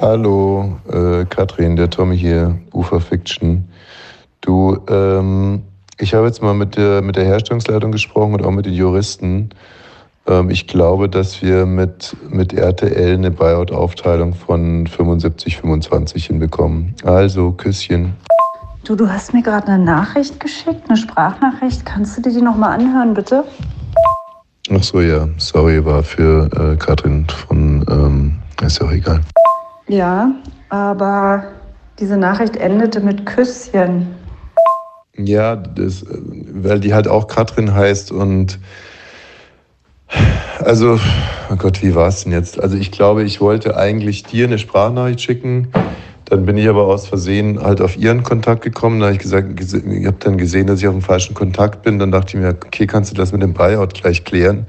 Hallo, äh, Katrin, der Tommy hier, Ufer Fiction. Du, ähm, ich habe jetzt mal mit der, mit der Herstellungsleitung gesprochen und auch mit den Juristen. Ähm, ich glaube, dass wir mit, mit RTL eine Buyout-Aufteilung von 75, 25 hinbekommen. Also, Küsschen. Du, du hast mir gerade eine Nachricht geschickt, eine Sprachnachricht. Kannst du dir die nochmal anhören, bitte? Ach so, ja. Sorry, war für äh, Katrin von, ähm, ist ja auch egal. Ja, aber diese Nachricht endete mit Küsschen. Ja, das, weil die halt auch Katrin heißt und also, oh Gott, wie war es denn jetzt? Also ich glaube, ich wollte eigentlich dir eine Sprachnachricht schicken. Dann bin ich aber aus Versehen halt auf ihren Kontakt gekommen. Da habe ich gesagt, ich habe dann gesehen, dass ich auf dem falschen Kontakt bin. Dann dachte ich mir, okay, kannst du das mit dem Buyout gleich klären?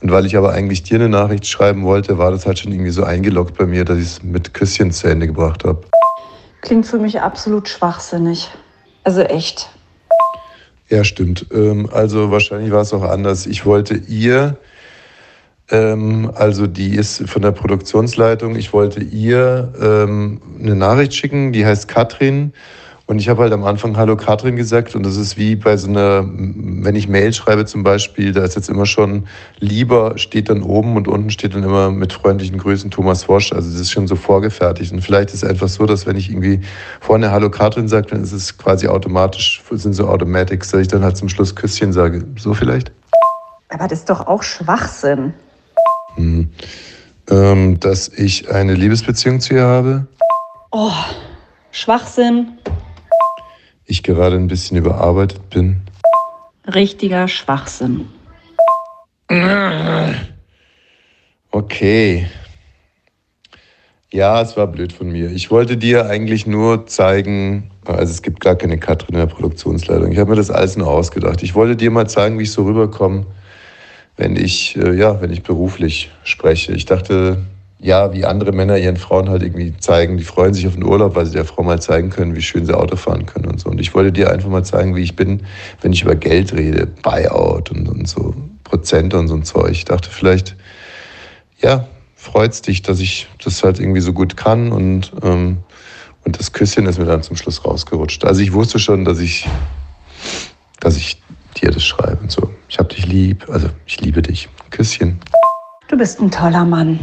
Und weil ich aber eigentlich dir eine Nachricht schreiben wollte, war das halt schon irgendwie so eingeloggt bei mir, dass ich es mit Küsschen zu Ende gebracht habe. Klingt für mich absolut schwachsinnig. Also echt. Ja, stimmt. Ähm, also wahrscheinlich war es auch anders. Ich wollte ihr, ähm, also die ist von der Produktionsleitung, ich wollte ihr ähm, eine Nachricht schicken, die heißt Katrin. Und ich habe halt am Anfang Hallo Katrin gesagt und das ist wie bei so einer, wenn ich Mail schreibe zum Beispiel, da ist jetzt immer schon lieber steht dann oben und unten steht dann immer mit freundlichen Grüßen Thomas Wosch. Also das ist schon so vorgefertigt. Und vielleicht ist es einfach so, dass wenn ich irgendwie vorne Hallo Katrin sage, dann ist es quasi automatisch, sind so Automatics, dass ich dann halt zum Schluss Küsschen sage. So vielleicht? Aber das ist doch auch Schwachsinn. Hm. Ähm, dass ich eine Liebesbeziehung zu ihr habe. Oh, Schwachsinn ich gerade ein bisschen überarbeitet bin. Richtiger Schwachsinn. Okay. Ja, es war blöd von mir. Ich wollte dir eigentlich nur zeigen, also es gibt gar keine Katrin in der Produktionsleitung. Ich habe mir das alles nur ausgedacht. Ich wollte dir mal zeigen, wie ich so rüberkomme, wenn ich, äh, ja, wenn ich beruflich spreche. Ich dachte, ja, wie andere Männer ihren Frauen halt irgendwie zeigen, die freuen sich auf den Urlaub, weil sie der Frau mal zeigen können, wie schön sie Auto fahren können und so. Und ich wollte dir einfach mal zeigen, wie ich bin, wenn ich über Geld rede, Buyout und, und so Prozente und so ein Zeug. Ich dachte vielleicht, ja, freut's dich, dass ich das halt irgendwie so gut kann und, ähm, und das Küsschen ist mir dann zum Schluss rausgerutscht. Also ich wusste schon, dass ich, dass ich dir das schreibe und so. Ich hab dich lieb, also ich liebe dich. Küsschen. Du bist ein toller Mann.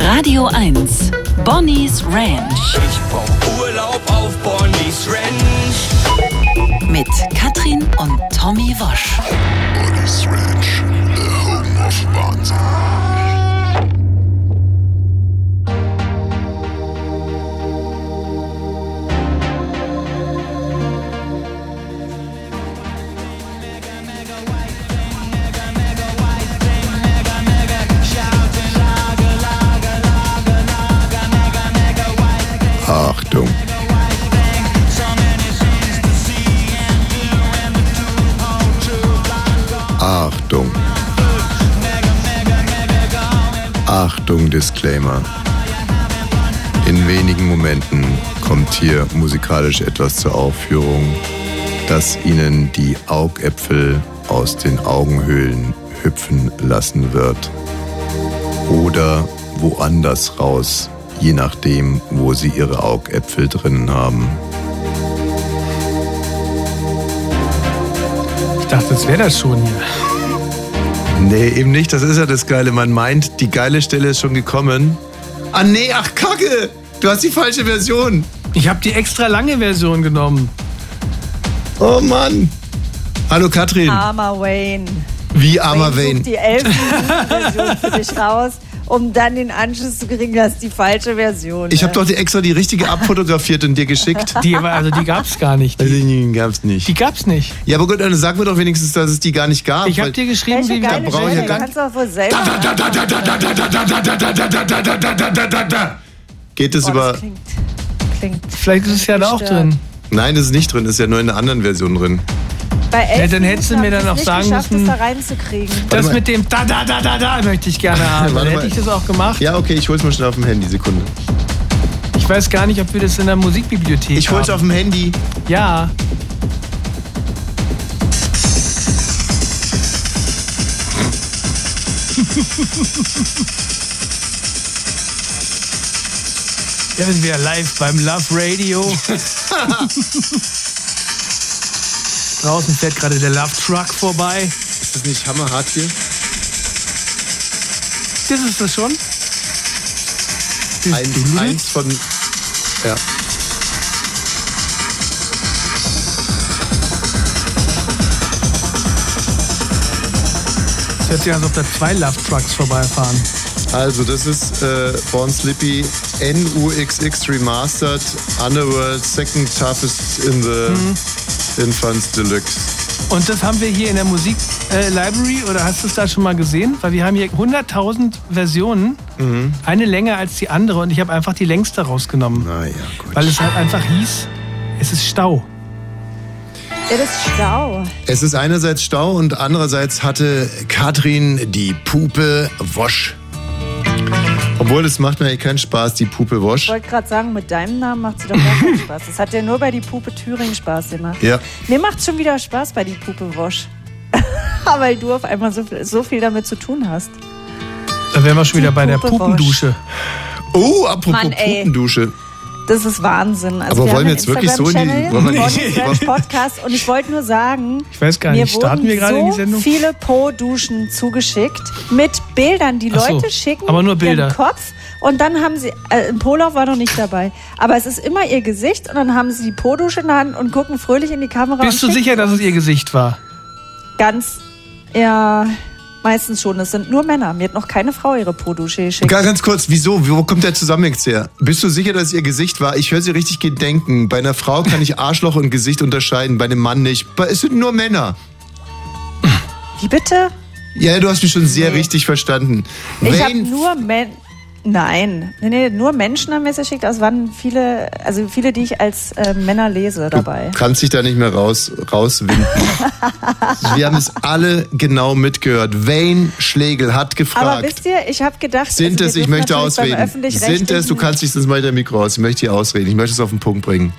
Radio 1, Bonnie's Ranch. Ich brauch Urlaub auf Bonnie's Ranch. Mit Katrin und Tommy Wosch. Bonnie's Ranch, the home of Wahnsinn. Achtung, Disclaimer. In wenigen Momenten kommt hier musikalisch etwas zur Aufführung, das Ihnen die Augäpfel aus den Augenhöhlen hüpfen lassen wird. Oder woanders raus je nachdem, wo sie ihre Augäpfel drinnen haben. Ich dachte, das wäre das schon hier. Nee, eben nicht. Das ist ja das Geile. Man meint, die geile Stelle ist schon gekommen. Ah, nee, ach, Kacke! Du hast die falsche Version. Ich habe die extra lange Version genommen. Oh Mann! Hallo Katrin. Armer Wayne. Wie armer Wayne? Wayne. die Elfen-Version für dich raus um dann den Anschluss zu kriegen, das ist die falsche Version. Ich habe doch die extra die richtige abfotografiert und dir geschickt. Die, also die gab es gar nicht. Die, also die gab's nicht. Die gab's nicht. Ja, aber gut, dann sag mir doch wenigstens, dass es die gar nicht gab. Ich habe dir geschrieben, wie da brauche ich ja gar kannst du auch wohl selber. Geht es über. klingt, klingt Vielleicht ist es ja da auch drin. Nein, das ist nicht drin, das ist ja nur in einer anderen Version drin. Bei elf ja, dann hättest du mir dann auch sagen müssen, das da reinzukriegen. Das mit dem da da da da da möchte ich gerne haben. dann hätte ich das auch gemacht. Ja, okay, ich hol's mal schnell auf dem Handy, Sekunde. Ich weiß gar nicht, ob wir das in der Musikbibliothek Ich hol's haben. auf dem Handy. Ja. Ja, wir sind wieder live beim Love Radio. Draußen fährt gerade der Love Truck vorbei. Ist das nicht hammerhart hier? Das ist das schon? Eins, eins von. Ja. Es hört sich an, als ob da zwei Love Trucks vorbeifahren. Also, das ist äh, Born Slippy NUXX Remastered Underworld Second Toughest in the Infants Deluxe. Und das haben wir hier in der Musik äh, Library oder hast du es da schon mal gesehen? Weil wir haben hier 100.000 Versionen, eine länger als die andere und ich habe einfach die längste rausgenommen. Naja, gut. Weil es halt einfach hieß, es ist Stau. Ja, das ist Stau. Es ist einerseits Stau und andererseits hatte Katrin die Pupe Wosch. Obwohl, es macht mir eigentlich keinen Spaß, die Pupe Ich Wosch. wollte gerade sagen, mit deinem Namen macht sie doch gar keinen Spaß. Das hat ja nur bei die Pupe Thüringen Spaß gemacht. Ja. Mir macht schon wieder Spaß bei die Pupe Wosch. Weil du auf einmal so viel, so viel damit zu tun hast. Da wären wir schon wieder Die bei der Puppe Pupendusche. Oh, apropos Mann, ey. Pupendusche. Das ist Wahnsinn. Also Aber wir wollen haben wir jetzt wirklich so in die- wollen wir nicht- Podcast und ich wollte nur sagen, Ich weiß gar mir nicht, starten wurden wir gerade so in die Sendung? viele Po-Duschen zugeschickt mit Bildern. Die Ach so, Leute schicken aber nur Bilder. ihren Kopf und dann haben sie, äh, ein Polauf war noch nicht dabei, aber es ist immer ihr Gesicht und dann haben sie die Po-Dusche in der Hand und gucken fröhlich in die Kamera. Bist du sicher, dass es ihr Gesicht war? Ganz, ja, meistens schon. Es sind nur Männer. Mir hat noch keine Frau ihre Po-Dusche geschickt. Ganz, ganz kurz, wieso? Wo kommt der Zusammenhang her? Bist du sicher, dass es ihr Gesicht war? Ich höre sie richtig gedenken. Bei einer Frau kann ich Arschloch und Gesicht unterscheiden, bei einem Mann nicht. Es sind nur Männer. Wie bitte? Ja, du hast mich schon sehr richtig verstanden. Ich habe nur Men Nein, nee, nee, nur Menschen haben mir es geschickt. Es waren viele, also viele, die ich als äh, Männer lese dabei. kannst dich da nicht mehr raus, rauswinden. Wir haben es alle genau mitgehört. Wayne Schlegel hat Aber gefragt. wisst ihr, ich habe gedacht, Sind also es, ich möchte ausreden. Sind es, du kannst dich das mal in der Mikro aus. Ich möchte hier ausreden. Ich möchte es auf den Punkt bringen.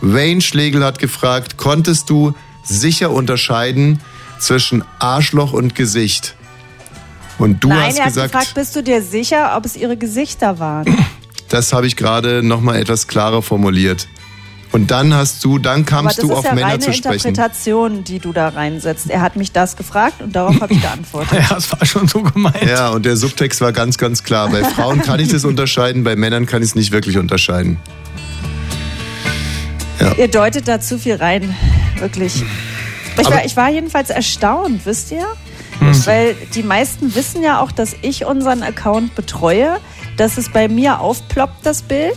Wayne Schlegel hat gefragt, konntest du sicher unterscheiden zwischen Arschloch und Gesicht? Und du Nein, hast er hat gesagt, gefragt, bist du dir sicher, ob es ihre Gesichter waren? das habe ich gerade nochmal etwas klarer formuliert. Und dann hast du, dann kamst das du ist auf ja Männer reine zu sprechen. Interpretation, die du da reinsetzt. Er hat mich das gefragt und darauf habe ich geantwortet. Ja, es war schon so gemeint. Ja, und der Subtext war ganz, ganz klar. Bei Frauen kann ich das unterscheiden, bei Männern kann ich es nicht wirklich unterscheiden. Ihr deutet da zu viel rein, wirklich. Ich Aber- war, ich war jedenfalls erstaunt, wisst ihr? Hm. Weil die meisten wissen ja auch, dass ich unseren Account betreue, dass es bei mir aufploppt, das Bild,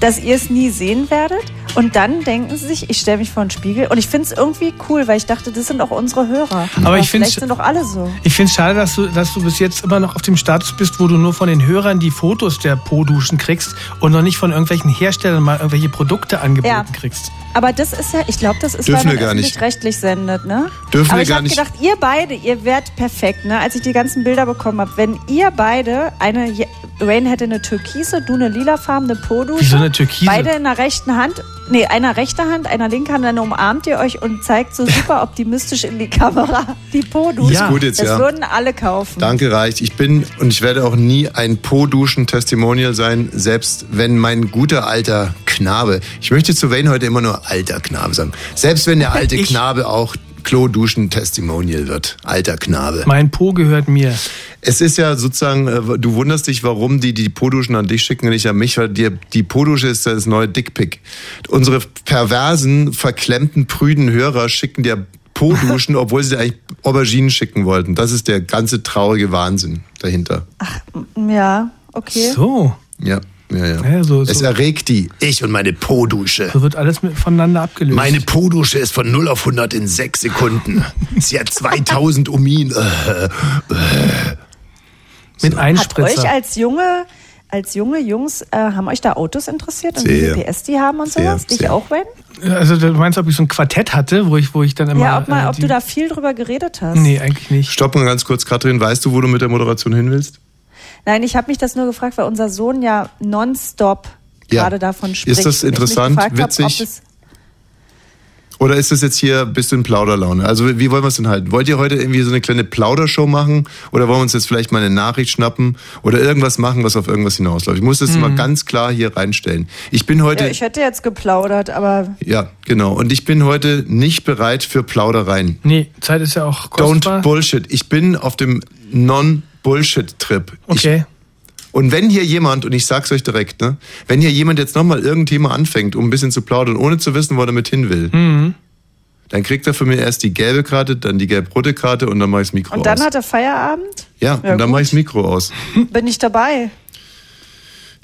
dass ihr es nie sehen werdet. Und dann denken sie sich, ich stelle mich vor den Spiegel. Und ich finde es irgendwie cool, weil ich dachte, das sind auch unsere Hörer. Aber ich vielleicht sind doch alle so. Ich finde es schade, dass du, dass du bis jetzt immer noch auf dem Status bist, wo du nur von den Hörern die Fotos der Po-Duschen kriegst und noch nicht von irgendwelchen Herstellern mal irgendwelche Produkte angeboten Ja. kriegst. Aber das ist ja, ich glaube, das ist, Dürfen weil man gar nicht. öffentlich-rechtlich sendet, ne? Dürfen Aber wir ich gar habe nicht. gedacht, ihr beide, ihr wärt perfekt, ne? Als ich die ganzen Bilder bekommen habe, wenn ihr beide eine, Rain hätte eine türkise, du eine lilafarbene Po-Dusche. Wieso eine türkise? Beide in der rechten Hand, nee, einer rechter Hand, einer linken Hand, dann umarmt ihr euch und zeigt so super optimistisch in die Kamera die Po-Dusche. Ja. Ist gut jetzt, das ja. würden alle kaufen. Danke, reicht. Ich bin und ich werde auch nie ein Po-Duschen-Testimonial sein, selbst wenn mein guter alter Knabe, ich möchte zu Wayne heute immer nur alter Knabe sagen, selbst wenn der alte Ich- Knabe auch Klo-Duschen-Testimonial wird. Alter Knabe. Mein Po gehört mir. Es ist ja sozusagen, äh, du wunderst dich, warum die die Po-Duschen an dich schicken und nicht an mich, weil dir, die Po-Dusche ist das neue Dickpick. Unsere perversen, verklemmten, prüden Hörer schicken dir Po-Duschen, obwohl sie dir eigentlich Auberginen schicken wollten. Das ist der ganze traurige Wahnsinn dahinter. Ja, okay. So. Ja, ja, ja. Ja, so- es so. erregt die. Ich und meine Po-Dusche. So wird alles mit, voneinander abgelöst. Meine Po-Dusche ist von 0 auf 100 in 6 Sekunden. Sie hat 2000 Umin. Äh, mit Hat Einspritzer. euch als junge, als junge Jungs, äh, haben euch da Autos interessiert und wie Sehr. viel PS die haben und Sehr, sowas? Dich sehr. auch, Wen? also du meinst, ob ich so ein Quartett hatte, wo ich, wo ich dann immer. Ja, ob, mal, äh, ob du da viel drüber geredet hast. Nee, eigentlich nicht. Stopp mal ganz kurz, Katrin. Weißt du, wo du mit der Moderation hin willst? Nein, ich habe mich das nur gefragt, weil unser Sohn ja nonstop Ja. gerade davon spricht. Ist das interessant, gefragt hab, witzig? es- Oder ist das jetzt hier, bist du in Plauderlaune? Also wie wollen wir es denn halten? Wollt ihr heute irgendwie so eine kleine Plaudershow machen? Oder wollen wir uns jetzt vielleicht mal eine Nachricht schnappen? Oder irgendwas machen, was auf irgendwas hinausläuft? Ich muss das mal ganz klar hier reinstellen. Ich bin heute... Ja, ich hätte jetzt geplaudert, aber Ja, genau. Und ich bin heute nicht bereit für Plaudereien. Nee, Zeit ist ja auch Don't kostbar. Bullshit. Ich bin auf dem Non-Bullshit-Trip. Okay. Und wenn hier jemand, und ich sag's euch direkt, ne, wenn hier jemand jetzt nochmal irgendein Thema anfängt, um ein bisschen zu plaudern, ohne zu wissen, wo er damit hin will, Mhm. dann kriegt er von mir erst die gelbe Karte, dann die gelb-rote Karte und dann mach ich's Mikro und dann aus. hat er Feierabend? ja, Ja, und dann gut. mach ich's Mikro aus. Bin ich dabei?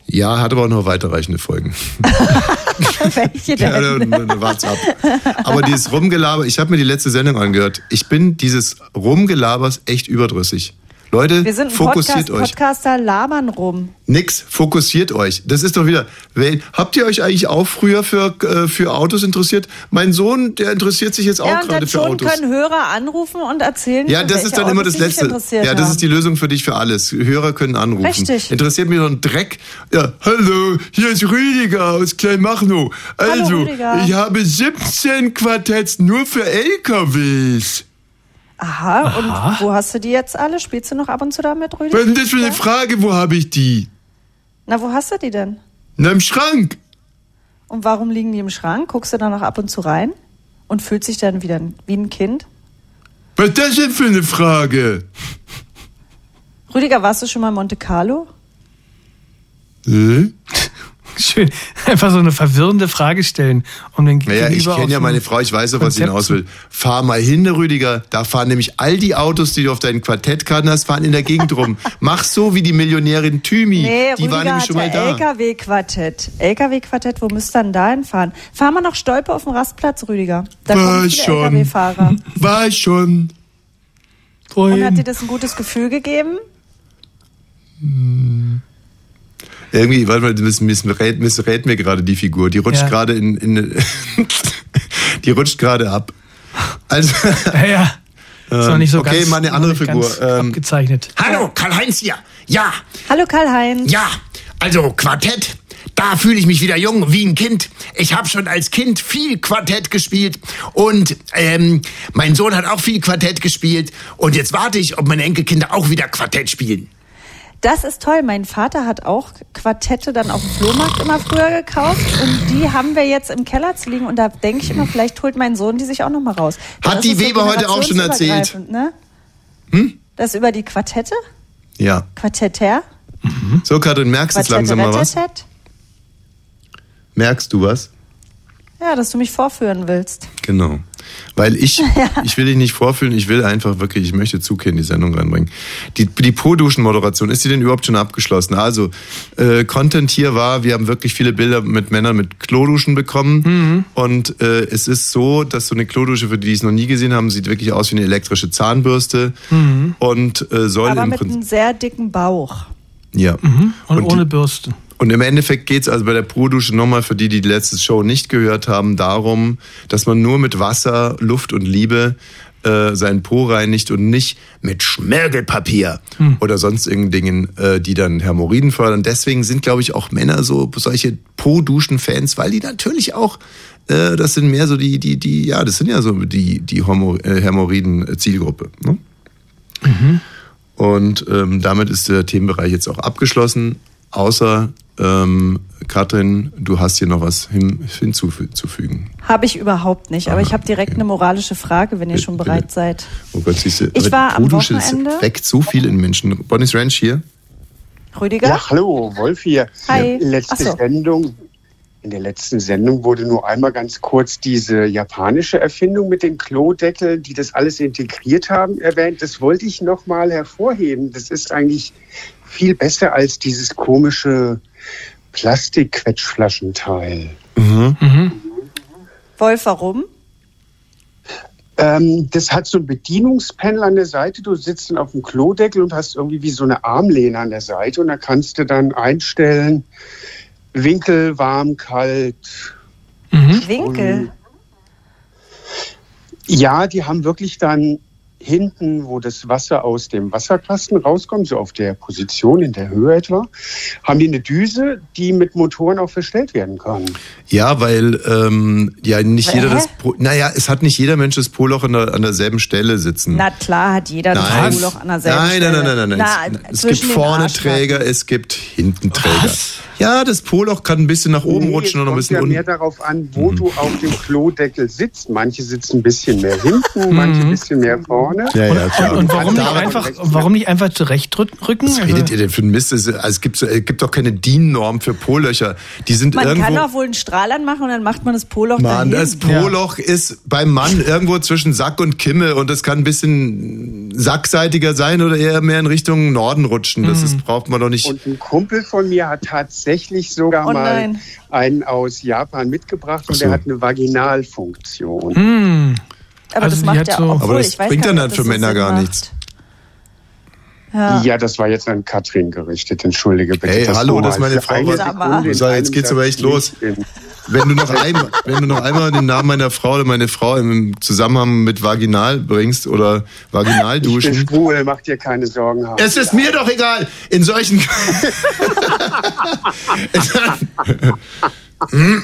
Ja, hat aber auch noch weiterreichende Folgen. Welche Ja, denn? dann, dann wart's ab. Aber dieses Rumgelaber, ich habe mir die letzte Sendung angehört. Ich bin dieses Rumgelabers echt überdrüssig. Leute, Wir sind ein fokussiert Podcast, euch. Podcaster, labern rum. Nix, fokussiert euch. Das ist doch wieder. Habt ihr euch eigentlich auch früher für, äh, für Autos interessiert? Mein Sohn, der interessiert sich jetzt auch ja, gerade für Autos. können Hörer anrufen und erzählen, Ja, das ist dann immer das Letzte. Ja, das haben. ist die Lösung für dich für alles. Hörer können anrufen. Richtig. Interessiert mich doch ein Dreck. Ja, hallo, hier ist Rüdiger aus Kleinmachnow. Hallo, Also, Rüdiger. ich habe 17 Quartetts nur für LKWs. Aha, und wo hast du die jetzt alle? Spielst du noch ab und zu damit, Rüdiger? Was ist denn das für eine? Frage? Wo habe ich die? Na, wo hast du die denn? Na, im Schrank. Und warum liegen die im Schrank? Guckst du da noch ab und zu rein? Und fühlt sich dann wieder wie ein Kind? Was ist das denn für eine Frage? Rüdiger, warst du schon mal in Monte Carlo? Äh? Schön. Einfach so eine verwirrende Frage stellen, um den Naja, ich kenne ja ein meine Frau, ich weiß ja, was sie hinaus will. Fahr mal hin, Rüdiger. Da fahren nämlich all die Autos, die du auf deinen Quartettkarten hast, fahren in der Gegend rum. Mach so wie die Millionärin Thymi. Nee, die Rüdiger war nämlich schon mal da. LKW-Quartett. LKW-Quartett, wo müsst ihr denn da hinfahren? Fahren wir noch Stolpe auf dem Rastplatz, Rüdiger. Da War kommen viele schon. LKW-Fahrer. War ich schon. Und hat dir das ein gutes Gefühl gegeben? Irgendwie, warte mal, das missrät, missrät mir gerade die Figur. Die rutscht Ja. gerade in, in die rutscht gerade ab. Also, Ja, ja. Ist noch nicht so okay, ganz, mal eine noch andere nicht Figur. Ähm, abgezeichnet. Hallo, Karl-Heinz hier. Ja, Hallo Karl-Heinz. ja, also Quartett. Da fühle ich mich wieder jung wie ein Kind. Ich habe schon als Kind viel Quartett gespielt und ähm, mein Sohn hat auch viel Quartett gespielt und jetzt warte ich, ob meine Enkelkinder auch wieder Quartett spielen. Das ist toll. Mein Vater hat auch Quartette dann auf dem Flohmarkt immer früher gekauft und die haben wir jetzt im Keller zu liegen und da denke ich immer, vielleicht holt mein Sohn die sich auch noch mal raus. Hat Das die ist so Weber heute auch schon erzählt? Ne? Hm? Das über die Quartette? ja. Quartetter? So, Katrin, merkst du jetzt langsam mal was? Merkst du was? Ja, dass du mich vorführen willst. Genau. Weil ich, ich will dich nicht vorfühlen, ich will einfach wirklich, ich möchte hier in die Sendung reinbringen. Die, die Po-Duschen-Moderation, ist die denn überhaupt schon abgeschlossen? Also, äh, Content hier war, wir haben wirklich viele Bilder mit Männern mit Kloduschen bekommen. Mhm. Und äh, es ist so, dass so eine Klodusche, für die, die es noch nie gesehen haben, sieht wirklich aus wie eine elektrische Zahnbürste. Und äh, soll Mhm. Aber im mit Prinzip. einem sehr dicken Bauch. Ja. Und, Und die- ohne Bürste. Und im Endeffekt geht's also bei der Pro-Dusche nochmal für die, die die letzte Show nicht gehört haben, darum, dass man nur mit Wasser, Luft und Liebe äh, seinen Po reinigt und nicht mit Schmirgelpapier oder sonst irgendeinen Dingen, äh, die dann Hämorrhoiden fördern. Deswegen sind, glaube ich, auch Männer so solche Po-Duschen-Fans, weil die natürlich auch, äh, das sind mehr so die, die, die, ja, das sind ja so die, die äh, Hämorrhoiden-Zielgruppe. Ne? Und ähm, damit ist der Themenbereich jetzt auch abgeschlossen. Außer, ähm, Katrin, du hast hier noch was hin, hinzuzufügen. Habe ich überhaupt nicht. Aber ich habe direkt eine moralische Frage, wenn ihr Bitte, schon bitte. bereit seid. Oh Gott, siehst du, Ich war am Wochenende- weckt so viel in Menschen. Bonnie's Ranch hier. Rüdiger? Ja, hallo, Wolf hier. Hi. Letzte so. Sendung. In der letzten Sendung wurde nur einmal ganz kurz diese japanische Erfindung mit den Klodeckeln, die das alles integriert haben, erwähnt. Das wollte ich noch mal hervorheben. Das ist eigentlich viel besser als dieses komische Plastikquetschflaschenteil. Wolf, warum? Ähm, das hat so ein Bedienungspanel an der Seite. Du sitzt dann auf dem Klodeckel und hast irgendwie wie so eine Armlehne an der Seite und da kannst du dann einstellen, Winkel, warm, kalt. Winkel. Ja, die haben wirklich dann hinten, wo das Wasser aus dem Wasserkasten rauskommt, so auf der Position in der Höhe etwa, haben die eine Düse, die mit Motoren auch verstellt werden kann. Ja, weil ähm, ja nicht Hä? jeder das. Po naja, es hat nicht jeder Mensch das Poloch an, der, an derselben Stelle sitzen. Na klar hat jeder das Nein. Poloch an derselben nein, nein, Stelle. nein, nein, nein, nein. Na, es, es gibt vorne. Träger, es gibt hinten Träger. Ja, das Poloch kann ein bisschen nach oben Nee, rutschen und ein kommt bisschen ja unten. mehr darauf an, wo du auf dem Klodeckel sitzt. Manche sitzen ein bisschen mehr hinten, manche ein bisschen mehr vorne. Ja, ja, klar. Und warum nicht, einfach, rechts- warum nicht einfach zurechtrücken? Was redet ihr denn für ein Mist? Es, also es, gibt, es gibt doch keine DIN-Norm für Polöcher. Die sind Man irgendwo. kann auch wohl einen Strahl anmachen und dann macht man das Poloch Mann, dahin. das Poloch ist beim Mann irgendwo zwischen Sack und Kimme und das kann ein bisschen sackseitiger sein oder eher mehr in Richtung Norden rutschen. Das ist, braucht man doch nicht. Und ein Kumpel von mir hat tatsächlich sogar Oh mal einen aus Japan mitgebracht und Ach so. der hat eine Vaginalfunktion. Hm. Aber Also das macht ja so- obwohl, Aber das bringt dann ob für so Männer gar macht. nichts. Ja. Ja, das war jetzt an Katrin gerichtet. Entschuldige bitte. Hey, hallo, das ist meine Frau. jetzt geht's aber echt los. Wenn du noch einmal, wenn du noch einmal den Namen meiner Frau oder meine Frau im Zusammenhang mit Vaginal bringst oder Ich bin schwul, mach dir keine Sorgen. Hans. Es ist mir doch egal. In solchen.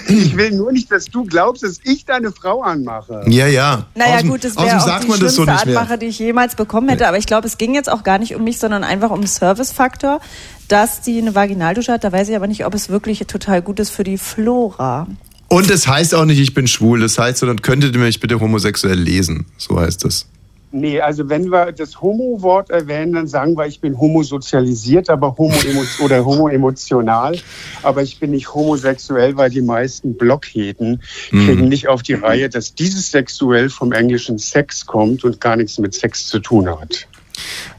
Ich will nur nicht, dass du glaubst, dass ich deine Frau anmache. ja, ja. Naja Außerdem- gut, das wäre auch die das so schlimmste mehr. Anmache, die ich jemals bekommen hätte. Aber ich glaube, es ging jetzt auch gar nicht um mich, sondern einfach um den Service-Faktor, dass die eine Vaginaldusche hat. Da weiß ich aber nicht, ob es wirklich total gut ist für die Flora. Und es heißt auch nicht, ich bin schwul. Das heißt, sondern könntet ihr mich bitte homosexuell lesen. So heißt das. Nee, also wenn wir das Homo-Wort erwähnen, dann sagen wir, ich bin homosozialisiert, aber homo oder homoemotional. Aber ich bin nicht homosexuell, weil die meisten Blockheden kriegen nicht auf die Reihe, dass dieses sexuell vom englischen Sex kommt und gar nichts mit Sex zu tun hat.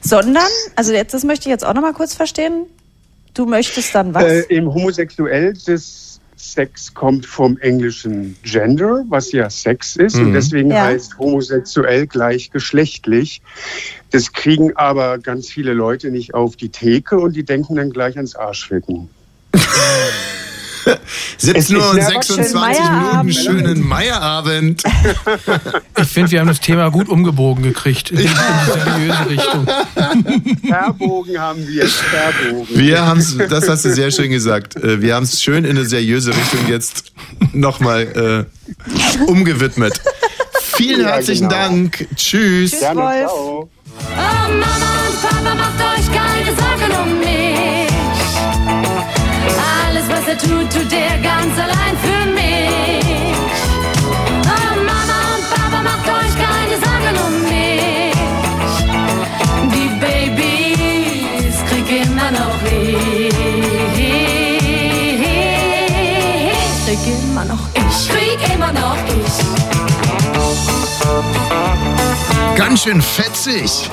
Sondern, also jetzt, das möchte ich jetzt auch nochmal kurz verstehen. Du möchtest dann was? Äh, Im Homosexuell des Sex kommt vom englischen Gender, was ja Sex ist, und deswegen Ja. heißt homosexuell gleichgeschlechtlich. Das kriegen aber ganz viele Leute nicht auf die Theke und die denken dann gleich ans Arschficken. 17 Uhr und ist ja 26 schön Minuten, Meierabend. schönen Meierabend. Ich finde, wir haben das Thema gut umgebogen gekriegt. In die, seriöse Richtung. Verbogen haben wir, verbogen. Wir haben es, das hast du sehr schön gesagt. Äh, Wir haben es schön in eine seriöse Richtung jetzt nochmal äh, umgewidmet. Vielen Ja, herzlichen genau. Dank. Tschüss. Gerne, Wolf. ciao. Oh Mama und Papa, macht euch keine Sorgen um mich. Er tut, tut er ganz allein für Ganz schön fetzig.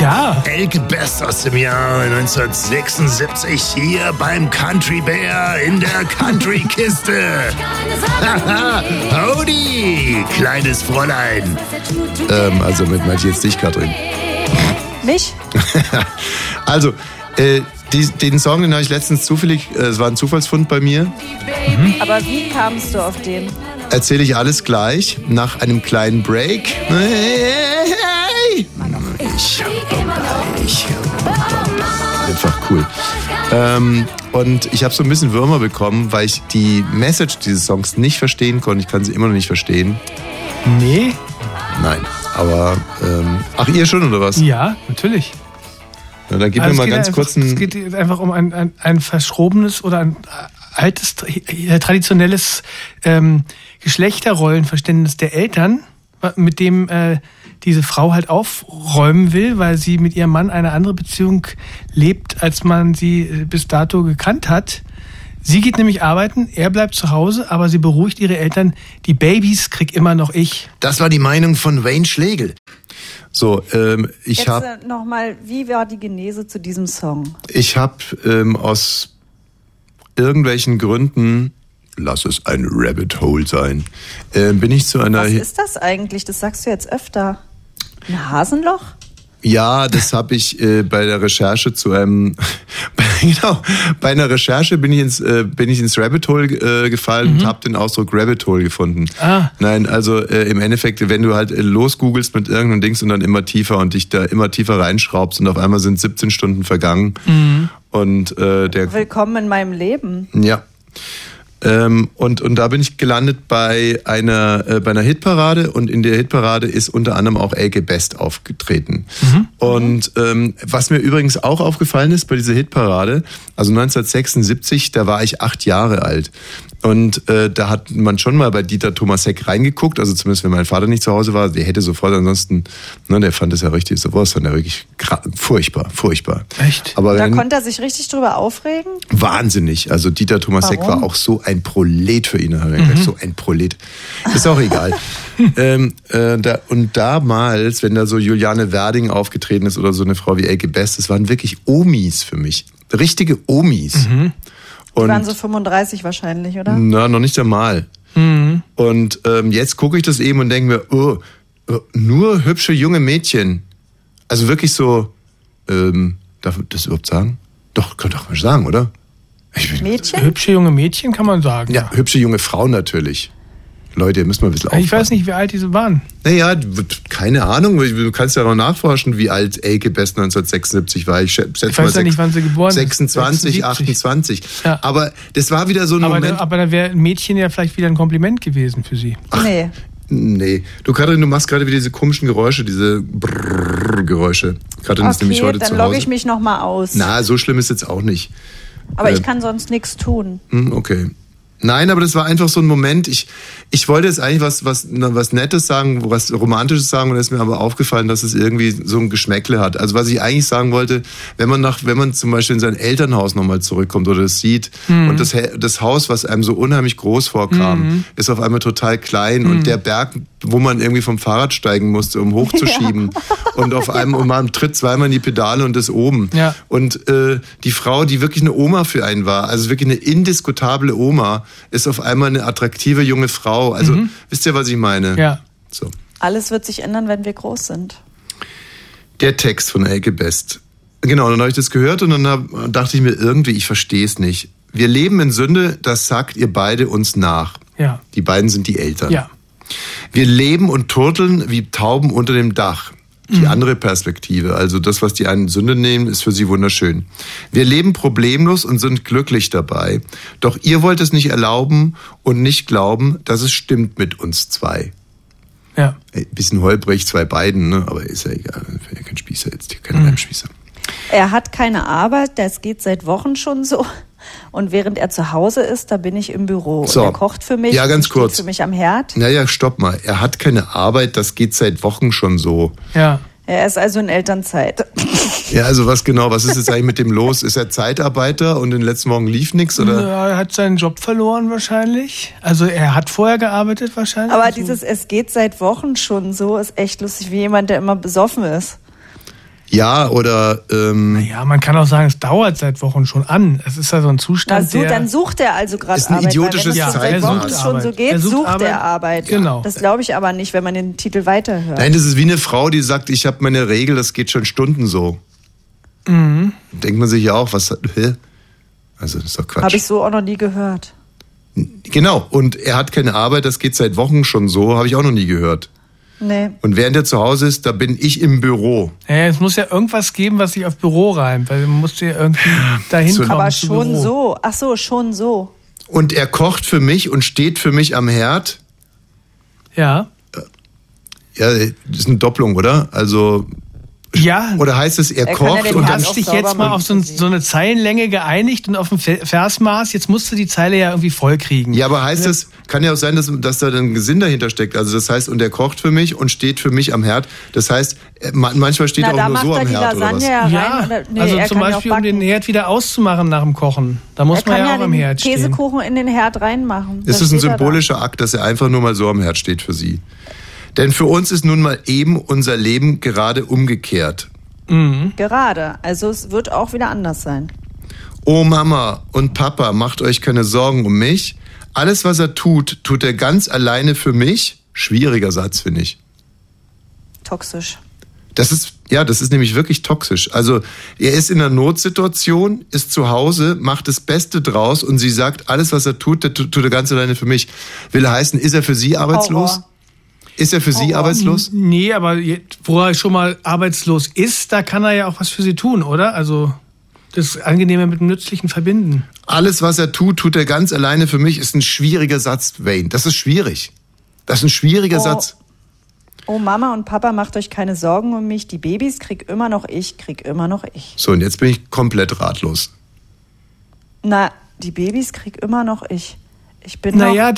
Ja, Elke Best aus dem Jahr 1976 hier beim Country Bear in der um mich. howdy, kleines Fräulein. Ähm, also mit meinte ich jetzt dich, Katrin. Mich? Also, äh, die, den Song, den habe ich letztens zufällig, äh, es war ein Zufallsfund bei mir. Aber wie kamst du auf den? Erzähle ich alles gleich nach einem kleinen Break. Hey, Ich ich Einfach cool. Ähm, und ich habe so ein bisschen Würmer bekommen, weil ich die Message dieses Songs nicht verstehen konnte. Ich kann sie immer noch nicht verstehen. nee, Nein. Aber, ähm, ach, ihr schon oder was? ja, natürlich. Na, dann gib Also mir mal ganz einfach, kurz einen. Es geht einfach um ein, ein, ein verschrobenes oder ein altes, äh, traditionelles ähm, Geschlechterrollenverständnis der Eltern, mit dem äh, diese Frau halt aufräumen will, weil sie mit ihrem Mann eine andere Beziehung lebt, als man sie äh, bis dato gekannt hat. Sie geht nämlich arbeiten, er bleibt zu Hause, aber sie beruhigt ihre Eltern, die Babys krieg immer noch ich. Das war die Meinung von Wayne Schlegel. So, ähm, ich habe äh, nochmal, wie war die Genese zu diesem Song? ich hab, ähm, aus irgendwelchen Gründen, lass es ein Rabbit Hole sein, ähm, bin ich zu einer. Was ist das eigentlich? Das sagst du jetzt öfter. Ein Hasenloch? Ja, das habe ich äh, bei der Recherche zu einem. Genau. Bei einer Recherche bin ich ins, äh, bin ich ins Rabbit Hole äh, gefallen und habe den Ausdruck Rabbit Hole gefunden. Ah. Nein, also äh, im Endeffekt, wenn du halt äh, losgoogelst mit irgendeinem Dings und dann immer tiefer und dich da immer tiefer reinschraubst und auf einmal sind 17 Stunden vergangen und äh, der Willkommen in meinem Leben. ja. Ähm, und, und da bin ich gelandet bei einer, äh, bei einer Hitparade und in der Hitparade ist unter anderem auch Elke Best aufgetreten. Und ähm, was mir übrigens auch aufgefallen ist bei dieser Hitparade, also 1976, da war ich acht Jahre alt. Und äh, da hat man schon mal bei Dieter Thomas Heck reingeguckt, also zumindest wenn mein Vater nicht zu Hause war, der hätte sofort ansonsten, ne, der fand das ja richtig, sowas fand er wirklich furchtbar, furchtbar. Echt? Aber Da wenn, konnte er sich richtig drüber aufregen. Wahnsinnig. Also Dieter Thomas Heck Warum? war auch so ein Prolet für ihn. Er gesagt, So ein Prolet. Ist auch egal. ähm, äh, da, und damals, wenn da so Juliane Werding aufgetreten ist oder so eine Frau wie Elke Best, das waren wirklich Omis für mich. Richtige Omis. Die Und waren so 35 wahrscheinlich, oder? na, noch nicht einmal. Und ähm, jetzt gucke ich das eben und denke mir, oh, oh, nur hübsche junge Mädchen. Also wirklich so, ähm, darf ich das überhaupt sagen? Doch, könnte doch mal sagen, oder? Ich bin, Mädchen? Hübsche junge Mädchen kann man sagen. ja, hübsche junge Frauen natürlich. Leute, ihr müsst mal ein bisschen aufpassen. Ich weiß nicht, wie alt diese waren. Naja, keine Ahnung. Du kannst ja noch nachforschen, wie alt Elke Best 1976 war. Ich, schätze Ich weiß mal ja nicht, wann sie geboren ist. 26, 76. 28. Ja. Aber das war wieder so ein Aber, Moment. da, aber da wäre ein Mädchen ja vielleicht wieder ein Kompliment gewesen für sie. Nee. Nee. Du, Katrin, du machst gerade wieder diese komischen Geräusche, diese Brrrr-Geräusche. Katrin ist nämlich Okay, heute dann zu logge Hause. ich mich nochmal aus. Na, so schlimm ist jetzt auch nicht. Aber äh, ich kann sonst nichts tun. Hm, okay. Nein, aber das war einfach so ein Moment. Ich, ich wollte jetzt eigentlich was, was, was Nettes sagen, was Romantisches sagen, und es ist mir aber aufgefallen, dass es irgendwie so ein Geschmäckle hat. Also was ich eigentlich sagen wollte, wenn man nach, wenn man zum Beispiel in sein Elternhaus nochmal zurückkommt oder es sieht und das, das Haus, was einem so unheimlich groß vorkam, ist auf einmal total klein und der Berg, wo man irgendwie vom Fahrrad steigen musste, um hochzuschieben und auf einem, und man tritt zweimal in die Pedale und ist oben. Ja. Und äh, die Frau, die wirklich eine Oma für einen war, also wirklich eine indiskutable Oma, ist auf einmal eine attraktive junge Frau. Also wisst ihr, was ich meine? Ja. So. Alles wird sich ändern, wenn wir groß sind. Der Text von Elke Best. Genau, dann habe ich das gehört und dann hab, dachte ich mir irgendwie, ich verstehe es nicht. Wir leben in Sünde, das sagt ihr beide uns nach. Ja. Die beiden sind die Eltern. Ja. Wir leben und turteln wie Tauben unter dem Dach. Die andere Perspektive, also das, was die einen Sünde nehmen, ist für sie wunderschön. Wir leben problemlos und sind glücklich dabei. Doch ihr wollt es nicht erlauben und nicht glauben, dass es stimmt mit uns zwei. Ja. Ey, bisschen holprig, zwei beiden, ne? aber ist ja egal. Ich bin ja kein Spießer jetzt, hier, kein Reimspießer. Er hat keine Arbeit, das geht seit Wochen schon so. Und während er zu Hause ist, da bin ich im Büro. So. Und er kocht für mich. Ja, ganz kurz. für mich am Herd. Naja, stopp mal. Er hat keine Arbeit, das geht seit Wochen schon so. Ja. Er ist also in Elternzeit. Ja, also was genau, was ist jetzt eigentlich mit dem los? Ist er Zeitarbeiter und in den letzten Wochen lief nichts oder? Ja, Er hat seinen Job verloren wahrscheinlich. Also er hat vorher gearbeitet wahrscheinlich. Aber Also- dieses Es geht seit Wochen schon so ist echt lustig, wie jemand, der immer besoffen ist. Ja, oder ähm, Ja, man kann auch sagen, es dauert seit Wochen schon an. Es ist ja so ein Zustand, so, der... dann sucht er also gerade Ist ein Arbeit. idiotisches es schon seit. Wochen schon so Arbeit. geht, Er sucht sucht Arbeit. er Arbeit. Genau. Das glaube ich aber nicht, wenn man den Titel weiterhört. nein, das ist wie eine Frau, die sagt, ich habe meine Regel, das geht schon Stunden so. Mhm. Denkt man sich ja auch, was hä? Also das ist doch Quatsch. Habe ich so auch noch nie gehört. Genau, und er hat keine Arbeit, das geht seit Wochen schon so, habe ich auch noch nie gehört. Nee. Und während er zu Hause ist, da bin ich im Büro. Ja, es muss ja irgendwas geben, was sich auf Büro reimt, weil man muss ja irgendwie dahin So- kommen. Aber zu schon Büro. so. Ach so, schon so. Und er kocht für mich und steht für mich am Herd. Ja. Ja, das ist eine Doppelung, oder? Also, Ja. oder heißt es, er, Er kocht und Du dann hast dich jetzt mal auf so, ein, so eine Zeilenlänge geeinigt und auf ein Ve- Versmaß. Jetzt musst du die Zeile ja irgendwie voll kriegen. Ja, aber heißt das, kann ja auch sein, dass, dass da dann Sinn dahinter steckt. Also das heißt, und er kocht für mich und steht für mich am Herd. Das heißt, äh, ma- manchmal steht Na, er auch nur so er am Herd oder was. Ja rein. Ja, oder, nee, also zum Beispiel, um den. Herd wieder auszumachen nach dem Kochen. Da muss Er man kann ja ja auch am Herd stehen. Käsekuchen in den Herd reinmachen. Es ist ein steht er da. symbolischer Akt, dass er einfach nur mal so am Herd steht für sie. Denn für uns ist nun mal eben unser Leben gerade umgekehrt. Gerade. Also es wird auch wieder anders sein. Oh Mama und Papa, macht euch keine Sorgen um mich. Alles, was er tut, tut er ganz alleine für mich. Schwieriger Satz, finde ich. Toxisch. Das ist Ja, das ist nämlich wirklich toxisch. Also er ist in einer Notsituation, ist zu Hause, macht das Beste draus und sie sagt, alles, was er tut tut er ganz alleine für mich. Will heißen, ist er für sie arbeitslos? Horror. Ist er für sie arbeitslos? Nee, aber wo er schon mal arbeitslos ist, da kann er ja auch was für sie tun, oder? Also das Angenehme mit dem Nützlichen verbinden. Alles, was er tut, tut er ganz alleine für mich, ist ein schwieriger Satz, Wayne. Das ist schwierig. Das ist ein schwieriger Oh. Satz. Oh, Mama und Papa, macht euch keine Sorgen um mich. Die Babys krieg immer noch ich, krieg immer noch ich. So, und jetzt bin ich komplett ratlos. Na, die Babys krieg immer noch ich. Ich bin noch, Naja,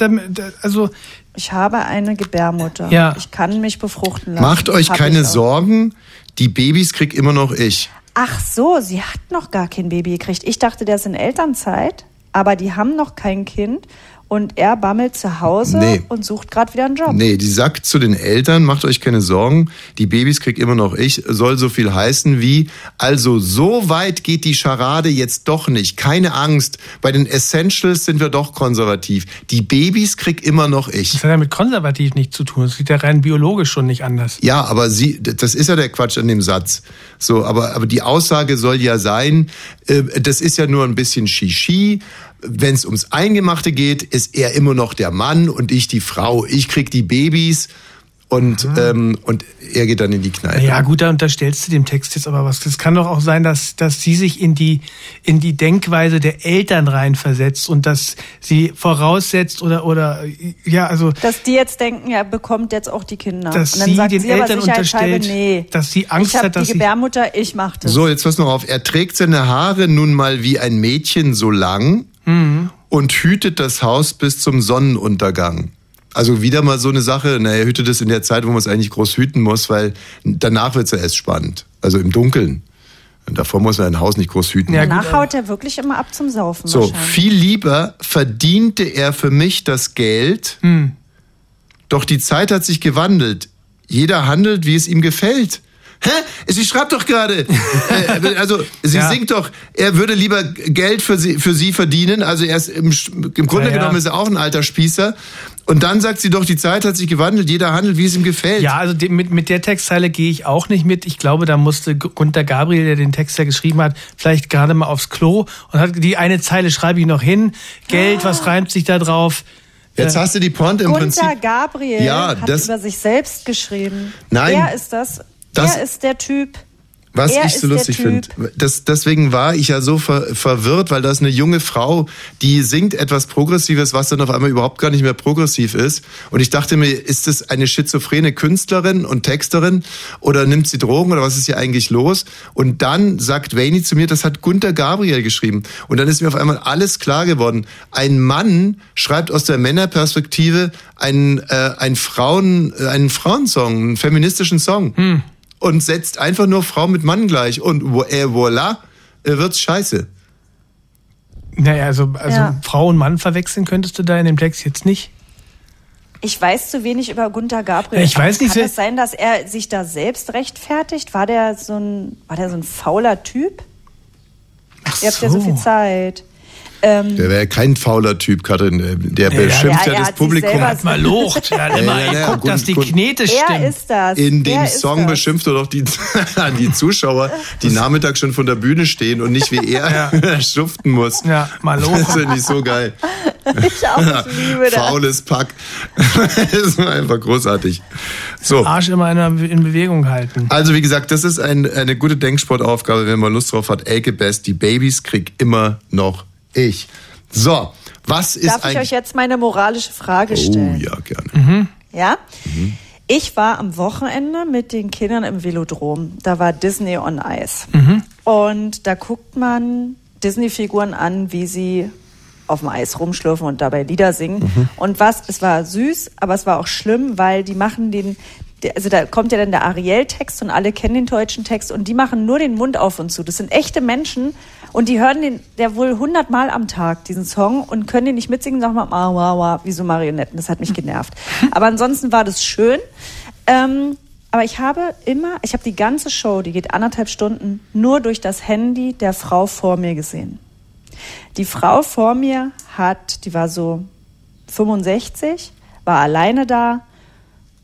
also ich habe eine Gebärmutter. Ja. Ich kann mich befruchten lassen. Macht euch Hab keine. Sorgen, die Babys krieg immer noch ich. Ach so, sie hat noch gar kein Baby gekriegt. Ich dachte, der ist in Elternzeit, aber die haben noch kein Kind und er bammelt zu Hause Nee. und sucht gerade wieder einen Job. Nee, die sagt zu den Eltern, macht euch keine Sorgen, die Babys krieg immer noch ich, soll so viel heißen wie, also so weit geht die Scharade jetzt doch nicht, keine Angst, bei den Essentials sind wir doch konservativ, die Babys krieg immer noch ich. das hat ja mit konservativ nichts zu tun. Das sieht ja rein biologisch schon nicht anders. Ja, aber sie, das ist ja der Quatsch an dem Satz. So, aber, aber die Aussage soll ja sein, äh, das ist ja nur ein bisschen Shishi. Wenn es ums Eingemachte geht, ist er immer noch der Mann und ich die Frau. Ich krieg die Babys und, ähm, und er geht dann in die Kneipe. Ja, gut, da unterstellst du dem Text jetzt aber was. Das kann doch auch sein, dass, dass sie sich in die, in die Denkweise der Eltern reinversetzt und dass sie voraussetzt oder, oder, ja, also, Dass die jetzt denken, er bekommt jetzt auch die Kinder. dass und dann sie sagt den sie Eltern unterstellt, nee. dass sie Angst ich habe hat, dass die Gebärmutter, ich mach das. So, jetzt pass noch auf. Er trägt seine Haare nun mal wie ein Mädchen so lang Mhm. und hütet das Haus bis zum Sonnenuntergang. Also wieder mal so eine Sache, na, er hütet es in der Zeit, wo man es eigentlich groß hüten muss, weil danach wird es ja erst spannend. Also im Dunkeln. Und davor muss man ein Haus nicht groß hüten. Ja, Danach haut er wirklich immer ab zum Saufen so, viel lieber verdiente er für mich das Geld, Hm. doch die Zeit hat sich gewandelt. Jeder handelt, wie es ihm gefällt. Hä? Sie schreibt doch gerade. äh, also, sie Ja. singt doch, er würde lieber Geld für sie, für sie verdienen. Also, er ist im, im Grunde Ja, ja. genommen ist er auch ein alter Spießer. Und dann sagt sie doch, die Zeit hat sich gewandelt. Jeder handelt, wie es ihm gefällt. Ja, also mit, mit der Textzeile gehe ich auch nicht mit. Ich glaube, da musste Gu- Gunter Gabriel, der den Text ja geschrieben hat, vielleicht gerade mal aufs Klo und hat die eine Zeile schreibe ich noch hin. Geld, was reimt sich da drauf? Jetzt hast du die Pointe im Gunther Prinzip. Gabriel Ja, hat das- über sich selbst geschrieben. Nein. Er ist das. Das- er ist der Typ. Was Er ich so lustig finde. Das, deswegen war ich ja so ver, verwirrt, weil da ist eine junge Frau, die singt etwas Progressives, was dann auf einmal überhaupt gar nicht mehr progressiv ist. Und ich dachte mir, ist das eine schizophrene Künstlerin und Texterin oder nimmt sie Drogen oder was ist hier eigentlich los? Und dann sagt Wayne zu mir, das hat Gunther Gabriel geschrieben. Und dann ist mir auf einmal alles klar geworden. Ein Mann schreibt aus der Männerperspektive einen, äh, einen, Frauen, äh, einen Frauensong, einen feministischen Song und setzt einfach nur Frau mit Mann gleich und äh, voilà, äh, wird's scheiße. Naja, also, also Ja. Frau und Mann verwechseln könntest du da in dem Text jetzt nicht. Ich weiß zu wenig über Gunther Gabriel. Ich weiß nicht, Kann es sein, dass er sich da selbst rechtfertigt? War der so ein, war der so ein fauler Typ? Ach Ihr habt ja so viel Zeit. Ähm, Der wäre kein fauler Typ, Katrin. Der Ja, beschimpft ja, ja, er das Publikum. Hat mal locht. Er hat immer Ja, ja, ja, geguckt, gut, dass die. Knete er stimmt. ist das. In dem ist Song das. beschimpft er doch die, die Zuschauer, die nachmittags schon von der Bühne stehen und nicht wie er schuften muss. Ja, mal Das lochen. finde ich so geil. Ich auch, ich liebe das. Faules Pack. Das ist einfach großartig. So. Arsch immer in, in Bewegung halten. Also wie gesagt, das ist ein, eine gute Denksportaufgabe, wenn man Lust drauf hat. Elke Best, die Babys krieg immer noch ich. So, was ist Darf ich euch jetzt meine moralische Frage oh stellen? ja, gerne. Ja? Ich war am Wochenende mit den Kindern im Velodrom. Da war Disney on Ice. Und da guckt man Disney-Figuren an, wie sie auf dem Eis rumschlürfen und dabei Lieder singen. Und was, es war süß, aber es war auch schlimm, weil die machen den, also da kommt ja dann der Ariel-Text und alle kennen den deutschen Text und die machen nur den Mund auf und zu. Das sind echte Menschen und die hören den der wohl hundertmal am Tag, diesen Song, und können den nicht mitsingen, sagen mal, ah, wah, wah, wie so Marionetten. Das hat mich genervt. Aber ansonsten war das schön. Ähm, aber ich habe immer, ich habe die ganze Show, die geht anderthalb Stunden, nur durch das Handy der Frau vor mir gesehen. Die Frau vor mir hat, die war so 65, war alleine da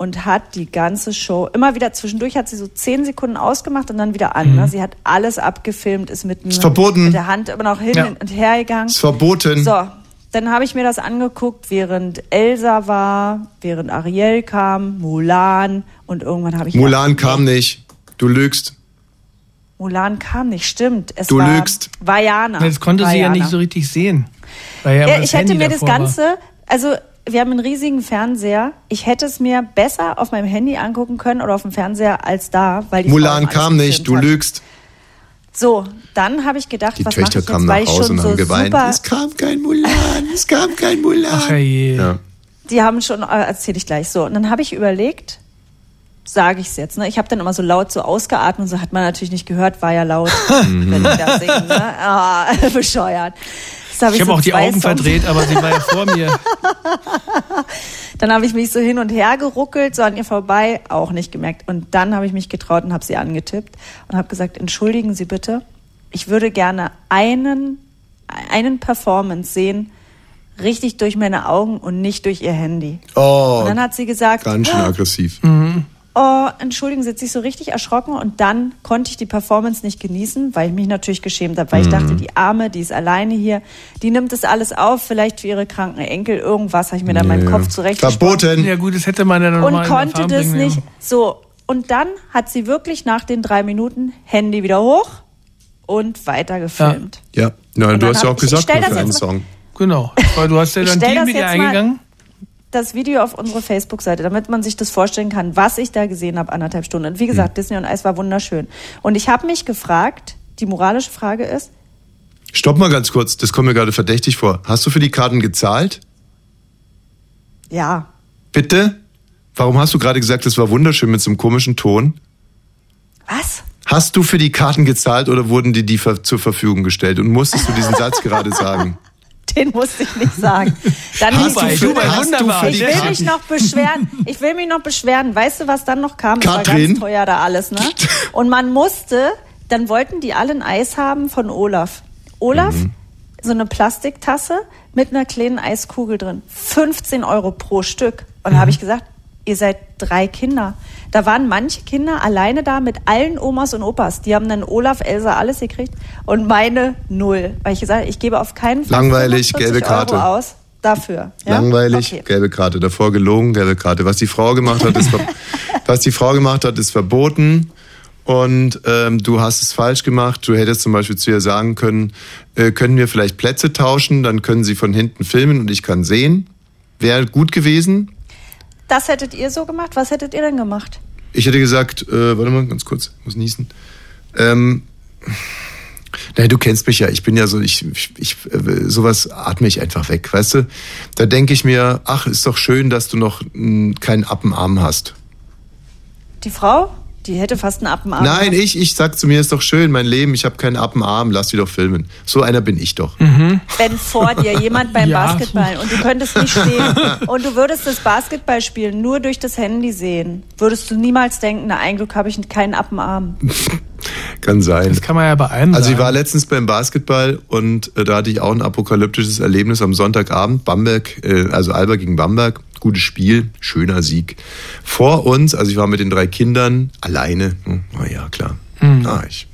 und hat die ganze Show immer wieder zwischendurch hat sie so zehn Sekunden ausgemacht und dann wieder an. Ne? Sie hat alles abgefilmt, ist mit, Ist verboten. mit der Hand immer noch hin Ja. und her gegangen. Ist verboten. So, dann habe ich mir das angeguckt, während Elsa war, während Ariel kam, Mulan und irgendwann habe ich Mulan kam nicht. Du lügst. Mulan kam nicht, stimmt. Es Du war lügst. Vajana. Das konnte sie ja Vajana. nicht so richtig sehen. Weil ja, Ja, ich hätte Handy mir das davor war. Ganze, also wir haben einen riesigen Fernseher. Ich hätte es mir besser auf meinem Handy angucken können oder auf dem Fernseher als da, weil die Mulan kam nicht. Du hat. lügst. So, dann habe ich gedacht, Die was mache Töchter ich kamen jetzt, weil ich Hause schon und so haben geweint. super, Es kam kein Mulan. Es kam kein Mulan. Ach je. Ja. die haben schon, äh, erzähle ich gleich so. Und dann habe ich überlegt, sage ich es jetzt. Ne? Ich habe dann immer so laut so ausgeatmet und so hat man natürlich nicht gehört, war ja laut, wenn ich da singe. Ne? Ah, bescheuert. Das hab Ich habe so auch die Augen verdreht, aber sie war ja vor mir. Dann habe ich mich so hin und her geruckelt, so an ihr vorbei, auch nicht gemerkt. Und dann habe ich mich getraut und habe sie angetippt und habe gesagt, entschuldigen Sie bitte, ich würde gerne einen, einen Performance sehen, richtig durch meine Augen und nicht durch ihr Handy. Oh, Und dann hat sie gesagt, ganz schön aggressiv. Oh, entschuldigen Sie, jetzt sich so richtig erschrocken und dann konnte ich die Performance nicht genießen, weil ich mich natürlich geschämt habe, weil ich dachte, die Arme, die ist alleine hier, die nimmt das alles auf, vielleicht für ihre kranken Enkel, irgendwas habe ich mir da in meinem Kopf zurecht Verboten. Ja gut, das hätte man ja noch und konnte das bringen, nicht. ja. So, und dann hat sie wirklich nach den drei Minuten Handy wieder hoch und weiter gefilmt. Ja, Na, Und du dann hast ja auch ich- ich gesagt, stell das mal- Song. Genau. Weil du hast ja Ich dann die mit ihr eingegangen. Das Video auf unsere Facebook-Seite, damit man sich das vorstellen kann, was ich da gesehen habe, anderthalb Stunden. Und wie gesagt, Hm. Disney und Eis war wunderschön. Und ich habe mich gefragt, die moralische Frage ist, Stopp mal ganz kurz, das kommt mir gerade verdächtig vor. Hast du für die Karten gezahlt? ja, Bitte? Warum hast du gerade gesagt, das war wunderschön mit so einem komischen Ton? was? Hast du für die Karten gezahlt oder wurden dir die zur Verfügung gestellt? Und musstest du diesen Satz gerade sagen? Den musste ich nicht sagen. Dann Hast hieß du für- Dubai, hast du wunderbar. ich will mich noch beschweren. Ich will mich noch beschweren. Weißt du, was dann noch kam? Das war ganz teuer da alles, ne? Und man musste, dann wollten die alle ein Eis haben von Olaf. Olaf, Mhm. so eine Plastiktasse mit einer kleinen Eiskugel drin. 15 Euro pro Stück. Und da habe ich gesagt, ihr seid drei Kinder. Da waren manche Kinder alleine da mit allen Omas und Opas. Die haben dann Olaf, Elsa, alles gekriegt. Und meine null. Weil ich gesagt habe, ich gebe auf keinen Fall Langweilig, 45 gelbe Karte. Euro aus dafür. Ja? Langweilig, Okay. gelbe Karte. Davor gelogen, gelbe Karte. Was die Frau gemacht hat, ist, was die Frau gemacht hat, ist verboten. Und ähm, du hast es falsch gemacht. Du hättest zum Beispiel zu ihr sagen können, äh, können wir vielleicht Plätze tauschen, dann können sie von hinten filmen und ich kann sehen. Wäre gut gewesen. Das hättet ihr so gemacht? Was hättet ihr denn gemacht? Ich hätte gesagt, äh, warte mal, ganz kurz, ich muss niesen. Ähm, naja, du kennst mich ja, ich bin ja so, ich, ich, äh, sowas atme ich einfach weg, weißt du? Da denke ich mir, ach, ist doch schön, dass du noch keinen Appenarm hast. Die Frau? Die hätte fast einen Appenarm. Nein, ich, ich sag zu mir, ist doch schön, mein Leben, ich habe keinen Appenarm, lass die doch filmen. So einer bin ich doch. Wenn vor dir jemand beim Ja. Basketball und du könntest nicht stehen und du würdest das Basketballspielen nur durch das Handy sehen, würdest du niemals denken, na, ein Glück habe ich keinen Appenarm. Kann sein. Das kann man ja bei Also ich war letztens beim Basketball und äh, da hatte ich auch ein apokalyptisches Erlebnis am Sonntagabend. Bamberg, äh, also Alba gegen Bamberg, gutes Spiel, schöner Sieg. Vor uns, also ich war mit den drei Kindern alleine. Hm, Na ja, klar. Ah, ich,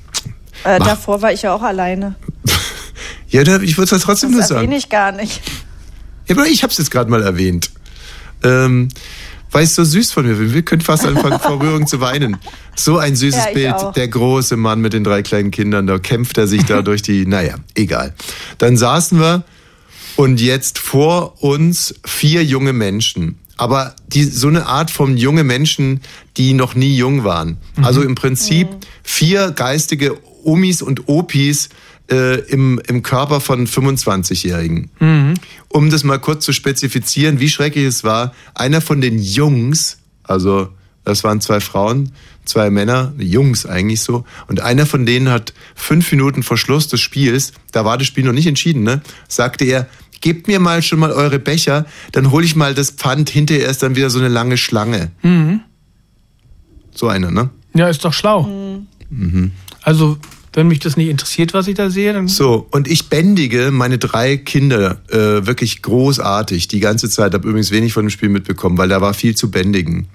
Äh, davor war ich ja auch alleine. ja, da- ich würde es trotzdem nur Das sagen. erwähne ich gar nicht. Ja, aber ich habe es jetzt gerade mal erwähnt. Ähm, weil es so süß von mir bin. Wir können fast anfangen, vor Rührung zu weinen. So ein süßes Ja, Bild. auch. Der große Mann mit den drei kleinen Kindern, da kämpft er sich da durch die, naja, egal. Dann saßen wir und jetzt vor uns vier junge Menschen. Aber die, so eine Art von junge Menschen, die noch nie jung waren. Also im Prinzip vier geistige Omis und Opis äh, im, im Körper von 25-Jährigen. Um das mal kurz zu spezifizieren, wie schrecklich es war, einer von den Jungs, also das waren zwei Frauen, zwei Männer, Jungs eigentlich so, und einer von denen hat fünf Minuten vor Schluss des Spiels, da war das Spiel noch nicht entschieden, ne, sagte er, gebt mir mal schon mal eure Becher, dann hole ich mal das Pfand, hinterher ist dann wieder so eine lange Schlange. So einer, ne? Ja, ist doch schlau. Mhm. Also, wenn mich das nicht interessiert, was ich da sehe, dann. So, und ich bändige meine drei Kinder äh, wirklich großartig die ganze Zeit. Habe übrigens wenig von dem Spiel mitbekommen, weil da war viel zu bändigen.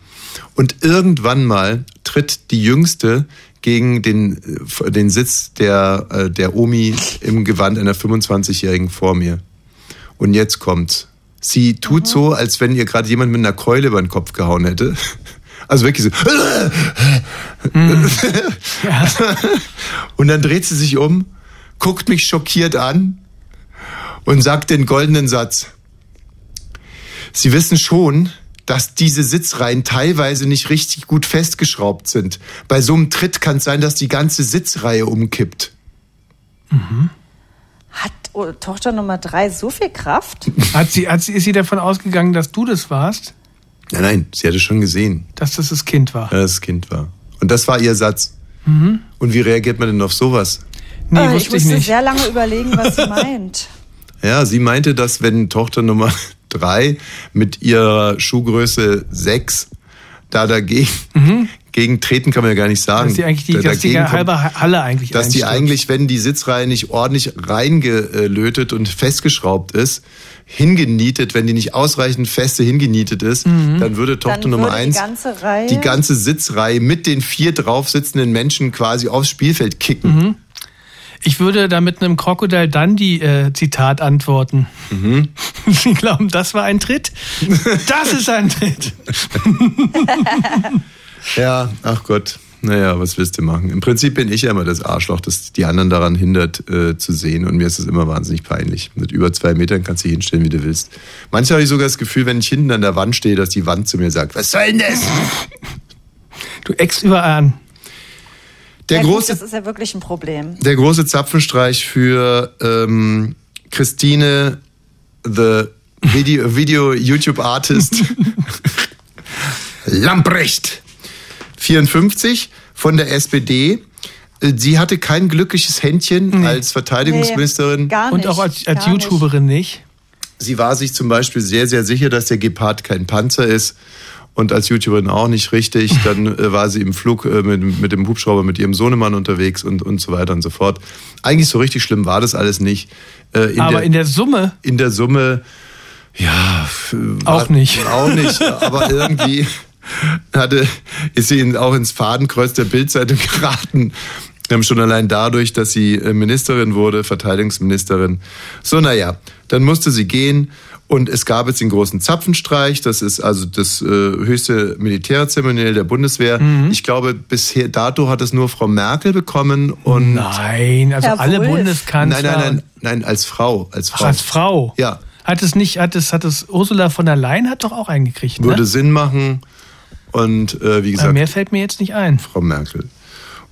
Und irgendwann mal tritt die Jüngste gegen den, äh, den Sitz der, äh, der Omi im Gewand einer 25-Jährigen vor mir. Und jetzt kommt's. Sie tut so, als wenn ihr gerade jemand mit einer Keule über den Kopf gehauen hätte. Also wirklich so. Und dann dreht sie sich um, guckt mich schockiert an und sagt den goldenen Satz. Sie wissen schon, dass diese Sitzreihen teilweise nicht richtig gut festgeschraubt sind. Bei so einem Tritt kann es sein, dass die ganze Sitzreihe umkippt. Oh, Tochter Nummer drei so viel Kraft? Hat sie, hat sie, ist sie davon ausgegangen, dass du das warst? Nein, nein, sie hatte schon gesehen, Dass das das Kind war? dass das Kind war. Und das war ihr Satz. Mhm. Und wie reagiert man denn auf sowas? Nee, ich wusste ich musste nicht. sehr lange überlegen, was sie meint. Ja, sie meinte, dass wenn Tochter Nummer drei mit ihrer Schuhgröße sechs da dagegen gegen treten kann man ja gar nicht sagen. Mhm. Dass die eigentlich die, Da- dass die halbe Halle eigentlich dass die eigentlich, wenn die Sitzreihe nicht ordentlich reingelötet und festgeschraubt ist, hingenietet, wenn die nicht ausreichend feste hingenietet ist, dann würde Tochter Dann Nummer würde eins die ganze Reihe. die ganze Sitzreihe mit den vier drauf sitzenden Menschen quasi aufs Spielfeld kicken. Mhm. Ich würde da mit einem Crocodile Dundee äh, Zitat antworten. Mhm. Sie glauben, das war ein Tritt? Das ist ein Tritt. Ja, ach Gott. Naja, was willst du machen? Im Prinzip bin ich ja immer das Arschloch, das die anderen daran hindert äh, zu sehen. Und mir ist es immer wahnsinnig peinlich. Mit über zwei Metern kannst du dich hinstellen, wie du willst. Manchmal habe ich sogar das Gefühl, wenn ich hinten an der Wand stehe, dass die Wand zu mir sagt, was soll denn das? Du eckst überall an. Der ja, gut, große das ist ja wirklich ein Problem. Der große Zapfenstreich für ähm, Christine, the Video, Video YouTube Artist Lamprecht, 54 von der SPD. Äh, Sie hatte kein glückliches Händchen als Verteidigungsministerin. Nee, gar Und auch als, als gar nicht. YouTuberin nicht. Sie war sich zum Beispiel sehr, sehr sicher, dass der Gepard kein Panzer ist. Und als YouTuberin auch nicht richtig. Dann äh, war sie im Flug äh, mit, mit dem Hubschrauber mit ihrem Sohnemann unterwegs und, und so weiter und so fort. Eigentlich so richtig schlimm war das alles nicht. Äh, in Aber der, in der Summe in der Summe, ja. Auch war- nicht. Auch nicht. Aber irgendwie hatte, ist sie auch ins Fadenkreuz der Bildzeitung geraten. Ähm, Schon allein dadurch, dass sie äh, Ministerin wurde, Verteidigungsministerin. So, naja, dann musste sie gehen und es gab jetzt den großen Zapfenstreich. Das ist also das äh, höchste Militärzeremoniell der Bundeswehr. Mhm. Ich glaube, bisher dato hat es nur Frau Merkel bekommen und Nein, also Herr alle Wulff. Bundeskanzler. nein, nein, nein, nein, als Frau, als Ach, Frau. als Frau. Ja. Hat es nicht, hat es, hat es Ursula von der Leyen hat doch auch eingekriegt, Würde ne? Sinn machen. Und äh, wie Aber gesagt, mehr fällt mir jetzt nicht ein. Frau Merkel.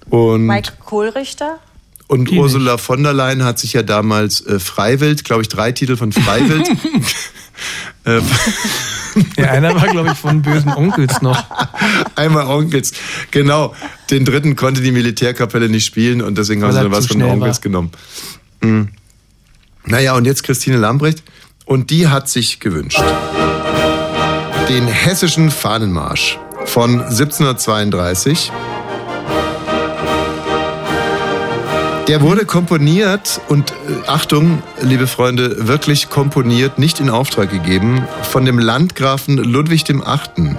Und, Mike Kohlrichter? und Die Ursula von der Leyen hat sich ja damals äh, Freiwild, glaube ich, drei Titel von Freiwild. äh, Ja, einer war, glaube ich, von bösen Onkels noch. einmal Onkels. Genau. Den dritten konnte die Militärkapelle nicht spielen und deswegen haben sie dann was von den schnell Onkels war. genommen. Mhm. Naja, und jetzt Christine Lambrecht. Und die hat sich gewünscht. Den hessischen Fahnenmarsch von 1732. Der wurde komponiert und äh, Achtung, liebe Freunde, wirklich komponiert, nicht in Auftrag gegeben, von dem Landgrafen Ludwig dem Achten.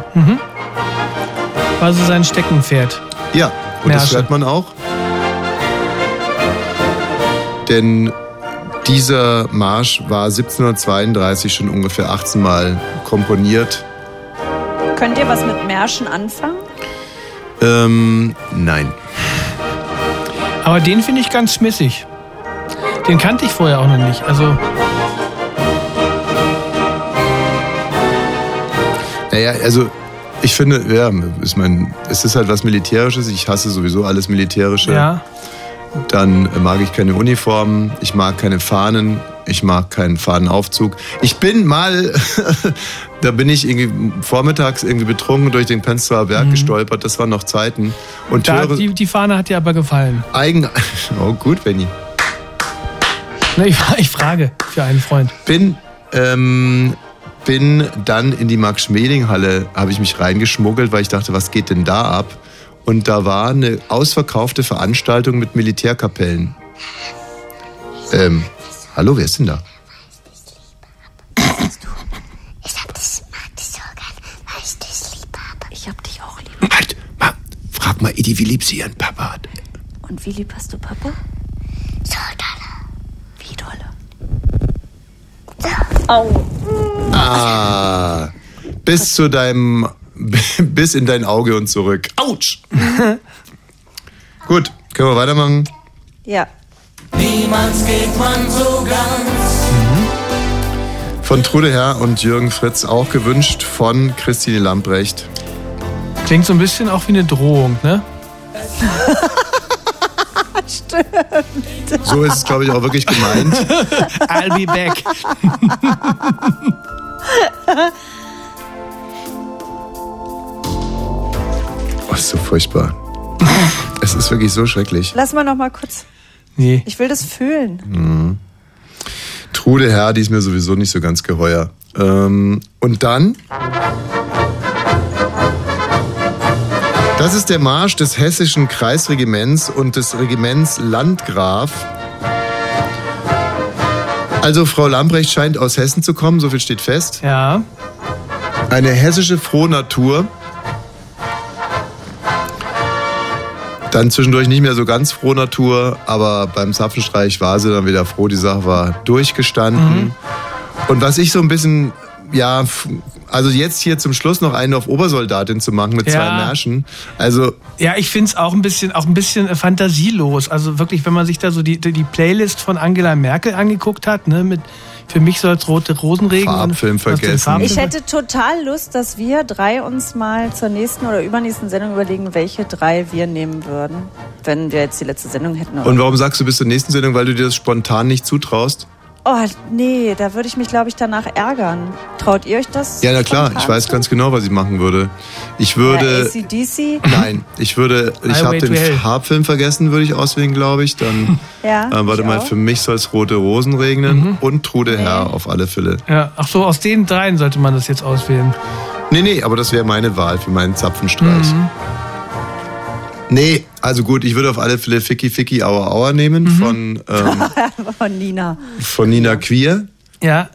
War so sein Steckenpferd. Ja, und das Märsche. hört man auch. Denn dieser Marsch war 1732 schon ungefähr 18 Mal komponiert. Könnt ihr was mit Märschen anfangen? Ähm, nein. Aber den finde ich ganz schmissig. Den kannte ich vorher auch noch nicht. Also, Naja, also ich finde, ja, ist mein, es ist halt was Militärisches. Ich hasse sowieso alles Militärische. ja. Dann mag ich keine Uniformen, ich mag keine Fahnen, ich mag keinen Fahnenaufzug. Ich bin mal, da bin ich irgendwie vormittags irgendwie betrunken durch den Prenzlauer Berg gestolpert. Das waren noch Zeiten. Und Mhm. Da, höre die, die Fahne hat dir aber gefallen. eigen, oh gut, Benny. Ne, ich, ich frage für einen Freund. Bin, ähm, bin dann in die Max-Schmeling-Halle, habe ich mich reingeschmuggelt, weil ich dachte, was geht denn da ab? Und da war eine ausverkaufte Veranstaltung mit Militärkapellen. Ähm, hallo, wer ist denn da? Ich hab das, mag das so gern, weil ich das lieb habe. Ich hab dich mal, Idi, wie lieb sie ihren Papa hat. Und wie lieb hast du Papa? So dolle. Wie dolle? Ah, bis zu deinem, bis in dein Auge und zurück. Autsch! Gut, können wir weitermachen? Ja. Niemals geht man so ganz. Von Trude Herr und Jürgen Fritz auch gewünscht von Christine Lamprecht. Klingt so ein bisschen auch wie eine Drohung, ne? Stimmt. So ist es, glaube ich, auch wirklich gemeint. I'll be back. Oh, ist so furchtbar. Es ist wirklich so schrecklich. Lass mal noch mal kurz. Nee. Ich will das fühlen. Mhm. Trude Herr, die ist mir sowieso nicht so ganz geheuer. Ähm, und dann? Das ist der Marsch des hessischen Kreisregiments und des Regiments Landgraf. Also Frau Lambrecht scheint aus Hessen zu kommen, so viel steht fest. Ja. Eine hessische Frohnatur. Dann zwischendurch nicht mehr so ganz froh Natur, aber beim Zapfenstreich war sie dann wieder froh. Die Sache war durchgestanden. Und was ich so ein bisschen, ja, also jetzt hier zum Schluss noch einen auf Obersoldatin zu machen mit zwei Ja. Märschen. Also, Ja, ich finde es auch ein bisschen, auch ein bisschen äh, fantasielos. Also wirklich, wenn man sich da so die, die Playlist von Angela Merkel angeguckt hat, ne, mit für mich soll es rote Rosenregen Farbfilm und aus den vergessen. Farbfilm- Ich hätte total Lust, dass wir drei uns mal zur nächsten oder übernächsten Sendung überlegen, welche drei wir nehmen würden, wenn wir jetzt die letzte Sendung hätten. und warum sagst du bis zur nächsten Sendung, weil du dir das spontan nicht zutraust? Oh, nee, da würde ich mich, glaube ich, danach ärgern. Traut ihr euch das? Ja, na klar, ich weiß ganz genau, was ich machen würde. Ich Ja, würde. ACDC? Nein, ich würde, ich habe den. Farbfilm vergessen, würde ich auswählen, glaube ich. Dann, Ja, äh, warte mal, auch. für mich soll es rote Rosen regnen und Trude Herr auf alle Fälle. Ja, ach so, aus den dreien sollte man das jetzt auswählen. Nee, nee, aber das wäre meine Wahl für meinen Zapfenstreich. Mhm. Nee, also gut, ich würde auf alle Fälle Ficky Ficky Aua Aua nehmen von, ähm, Von Nina. von Nina Queer, Ja,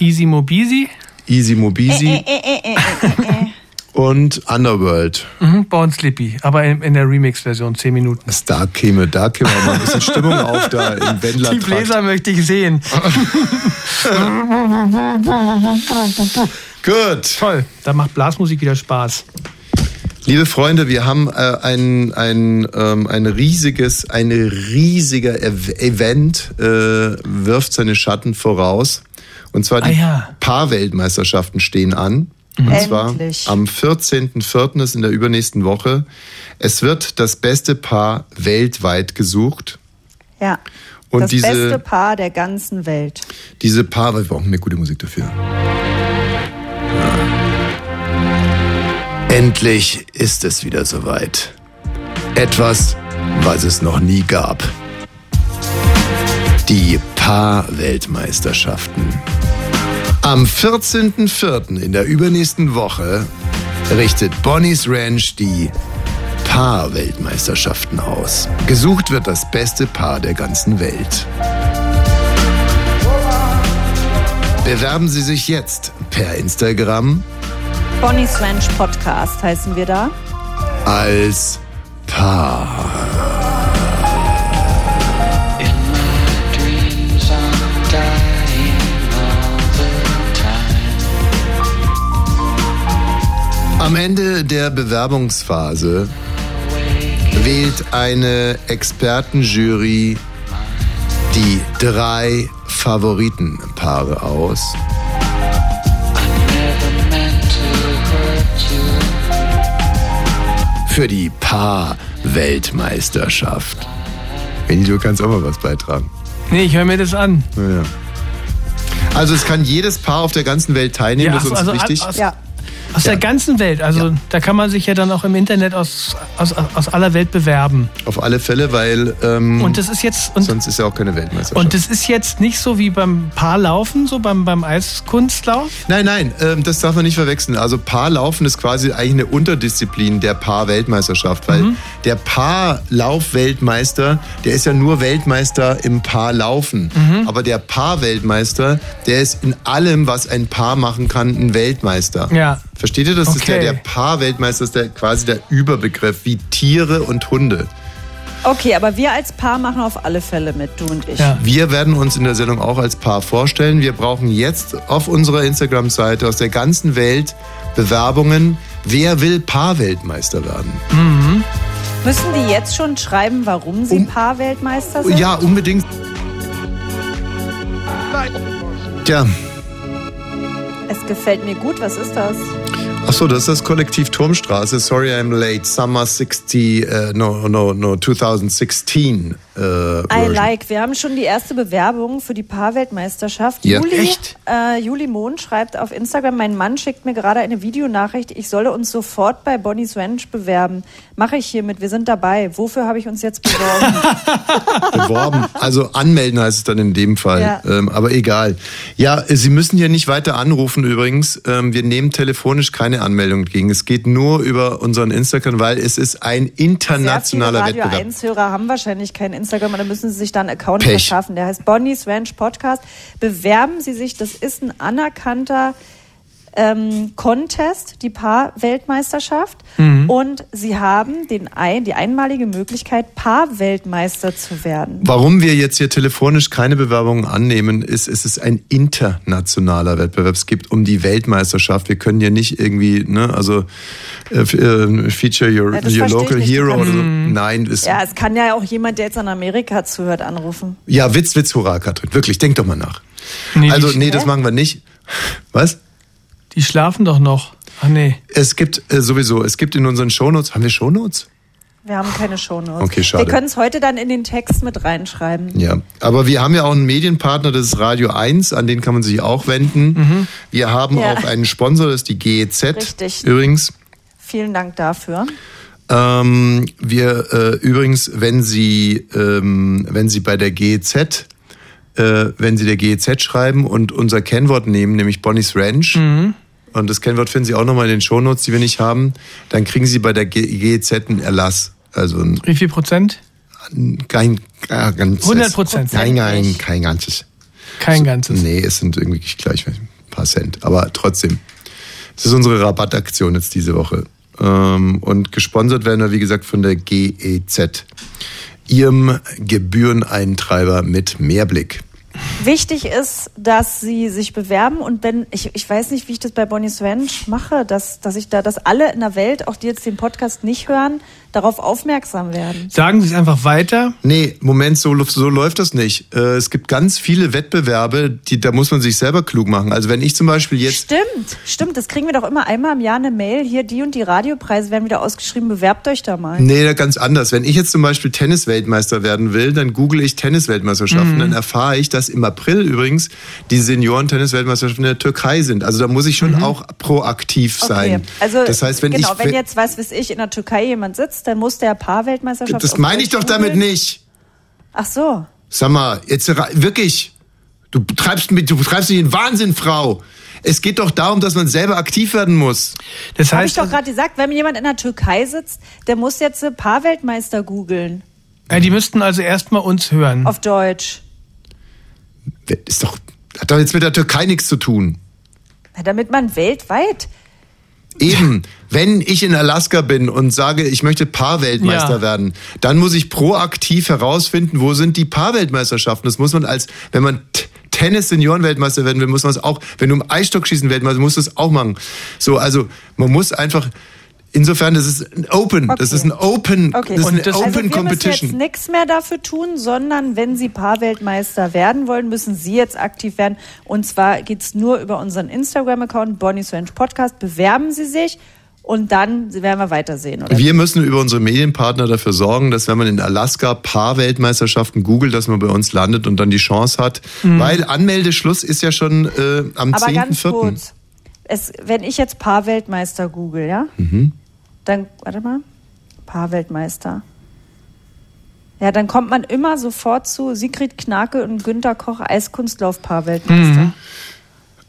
Easy Mobisi, Easy Mobisi Äh, äh, äh, äh, äh. und Underworld. mhm, Born Slippy, aber in, in der Remix-Version, 10 Minuten. Da käme, da käme mal ein bisschen Stimmung auf da im Wendler. Die Bläser möchte ich sehen. Gut. Toll, da macht Blasmusik wieder Spaß. Liebe Freunde, wir haben äh, ein, ein, ähm, ein riesiges, ein riesiger Ev Event äh, wirft seine Schatten voraus. Und zwar die Ah ja. Paarweltmeisterschaften stehen an. Und zwar Endlich. am 14.04. ist in der übernächsten Woche. Es wird das beste Paar weltweit gesucht. Ja. Und das diese- beste Paar der ganzen Welt. Diese Paar, wir brauchen eine gute Musik dafür. Ja. Endlich ist es wieder soweit. Etwas, was es noch nie gab. Die Paar-Weltmeisterschaften. Am 14.04. in der übernächsten Woche richtet Bonnie's Ranch die Paar-Weltmeisterschaften aus. Gesucht wird das beste Paar der ganzen Welt. Bewerben Sie sich jetzt per Instagram Bonnie's Ranch Podcast heißen wir da. als Paar. Am Ende der Bewerbungsphase wählt eine Expertenjury die drei Favoritenpaare aus. Für die Paar-Weltmeisterschaft. Benny, du kannst auch mal was beitragen. Nee, ich höre mir das an. Ja. Also es kann jedes Paar auf der ganzen Welt teilnehmen, das ist uns also wichtig. Aus, Ja. Aus der ganzen Welt. Also Ja. da kann man sich ja dann auch im Internet aus, aus, aus aller Welt bewerben. Auf alle Fälle, weil ähm, Und das ist jetzt. Und, sonst ist ja auch keine Weltmeisterschaft. und das ist jetzt nicht so wie beim Paarlaufen, so beim, beim Eiskunstlauf. nein, nein, ähm, das darf man nicht verwechseln. Also Paarlaufen ist quasi eigentlich eine Unterdisziplin der Paar-Weltmeisterschaft, weil Mhm. der Paarlauf-Weltmeister, der ist ja nur Weltmeister im Paarlaufen. Mhm. Aber der Paar-Weltmeister, der ist in allem, was ein Paar machen kann, ein Weltmeister. Ja. Versteht ihr? Das ist der, Okay. der Paar-Weltmeister ist der, quasi der Überbegriff, wie Tiere und Hunde. Okay, aber wir als Paar machen auf alle Fälle mit, du und ich. Ja. Wir werden uns in der Sendung auch als Paar vorstellen. Wir brauchen jetzt auf unserer Instagram-Seite aus der ganzen Welt Bewerbungen. Wer will Paar-Weltmeister werden? Müssen die jetzt schon schreiben, warum sie Um- Paar-Weltmeister sind? Ja, unbedingt. Tja, Es gefällt mir gut. Was ist das? Achso, das ist das Kollektiv Turmstraße. Sorry, I'm late. Summer 60, äh, no, no, no, 2016. Äh, I like. Wir haben schon die erste Bewerbung für die Paarweltmeisterschaft. Ja. Juli, Echt? Äh, Juli Mohn schreibt auf Instagram, mein Mann schickt mir gerade eine Videonachricht, ich solle uns sofort bei Bonnie's Ranch bewerben. Mache ich hiermit, wir sind dabei. Wofür habe ich uns jetzt beworben? beworben. Also anmelden heißt es dann in dem Fall. Ja. Ähm, aber egal. Ja, Sie müssen hier nicht weiter anrufen übrigens. Ähm, wir nehmen telefonisch keine Anmeldung entgegen. Es geht nur über unseren Instagram, weil es ist ein Sehr viele internationaler Radio Wettbewerb. 1-Hörer haben wahrscheinlich kein Instagram, da müssen sie sich dann einen Account Pech. verschaffen. Der heißt Bonnie's Ranch Podcast. Bewerben Sie sich, das ist ein anerkannter ähm, Contest, die Paar-Weltmeisterschaft. Mhm. Und Sie haben den ein, die einmalige Möglichkeit, Paar-Weltmeister zu werden. Warum wir jetzt hier telefonisch keine Bewerbungen annehmen, ist, es ist ein internationaler Wettbewerb. Es geht um die Weltmeisterschaft. Wir können hier nicht irgendwie, ne, also äh, äh, feature your, Ja, your local hero oder so. Nein, ist, Ja, es kann ja auch jemand, der jetzt in Amerika zuhört, anrufen. ja, Witz, Witz, hurra, Katrin. Wirklich, denk doch mal nach. Nee, Also, nee, das machen wir nicht. Was? Die schlafen doch noch. Ach nee. Es gibt äh, sowieso, es gibt in unseren Shownotes, haben wir Shownotes? Wir haben keine Shownotes. Okay, schade. Wir können es heute dann in den Text mit reinschreiben. Ja, aber wir haben ja auch einen Medienpartner, das ist Radio 1, an den kann man sich auch wenden. Wir haben Ja. auch einen Sponsor, das ist die GEZ Richtig. übrigens. Vielen Dank dafür. Ähm, wir äh, übrigens, wenn Sie, ähm, wenn Sie bei der GEZ, äh, wenn Sie der GEZ schreiben und unser Kennwort nehmen, nämlich Bonnie's Ranch, und das Kennwort finden Sie auch nochmal in den Shownotes, die wir nicht haben, dann kriegen Sie bei der GEZ einen Erlass. Also ein, Wie viel Prozent? kein äh, ganzes. 100 Prozent. Nein, nein, kein ganzes. Kein ganzes. Nee, es sind irgendwie gleich ein paar Cent. Aber trotzdem. Das ist unsere Rabattaktion jetzt diese Woche. Ähm, Und gesponsert werden wir, wie gesagt, von der GEZ. Ihrem Gebühreneintreiber mit Mehrblick. Wichtig ist, dass sie sich bewerben. Und wenn, ich, ich weiß nicht, wie ich das bei Bonnie's Ranch mache, dass, dass ich da, dass alle in der Welt, auch die jetzt den Podcast nicht hören, darauf aufmerksam werden. Sagen Sie es einfach weiter. Nee, Moment, so, so läuft das nicht. Äh, Es gibt ganz viele Wettbewerbe, die, da muss man sich selber klug machen. Also wenn ich zum Beispiel jetzt Stimmt, stimmt, das kriegen wir doch immer einmal im Jahr eine Mail, hier die und die Radiopreise werden wieder ausgeschrieben, bewerbt euch da mal. Nee, ganz anders. Wenn ich jetzt zum Beispiel Tennisweltmeister werden will, dann google ich Tennisweltmeisterschaften. Dann erfahre ich, dass im April übrigens die Senioren-Tennisweltmeisterschaften in der Türkei sind. Also da muss ich schon auch proaktiv sein. Also das heißt, wenn genau, ich wenn jetzt was weiß ich in der Türkei jemand sitzt, dann muss der Paarweltmeisterschaft. das meine ich doch damit nicht. Ach so. Sag mal, jetzt wirklich. Du treibst mit, du treibst dich in Wahnsinn, Frau. Es geht doch darum, dass man selber aktiv werden muss. Das Habe ich doch gerade gesagt, wenn jemand in der Türkei sitzt, der muss jetzt Paarweltmeister googeln. äh, die müssten also erstmal uns hören. Auf Deutsch. Ist doch, hat doch jetzt mit der Türkei nichts zu tun. Na, damit man weltweit. Eben, wenn ich in Alaska bin und sage, ich möchte Paarweltmeister Ja. werden, dann muss ich proaktiv herausfinden, wo sind die Paarweltmeisterschaften. Das muss man als, wenn man Tennis-Senioren-Weltmeister werden will, muss man es auch, wenn du im Eisstockschießen Weltmeister, musst du es auch machen. So, also man muss einfach, insofern, das ist ein Open, das Okay. ist ein Open, Okay. das ist Und eine das- Open also wir müssen Competition. jetzt nichts mehr dafür tun, sondern wenn Sie Paarweltmeister werden wollen, müssen Sie jetzt aktiv werden. Und zwar geht's nur über unseren Instagram-Account Bonnie's Ranch Podcast. Bewerben Sie sich und dann werden wir weitersehen. Oder? Wir müssen über unsere Medienpartner dafür sorgen, dass wenn man in Alaska Paarweltmeisterschaften googelt, dass man bei uns landet und dann die Chance hat. Weil Anmeldeschluss ist ja schon äh, am Aber ganz 10.4. kurz. Es, wenn ich jetzt Paarweltmeister google, ja? Mhm. Dann, warte mal. Paarweltmeister. Ja, dann kommt man immer sofort zu Sigrid Knake und Günter Koch Eiskunstlauf Paarweltmeister. Mhm.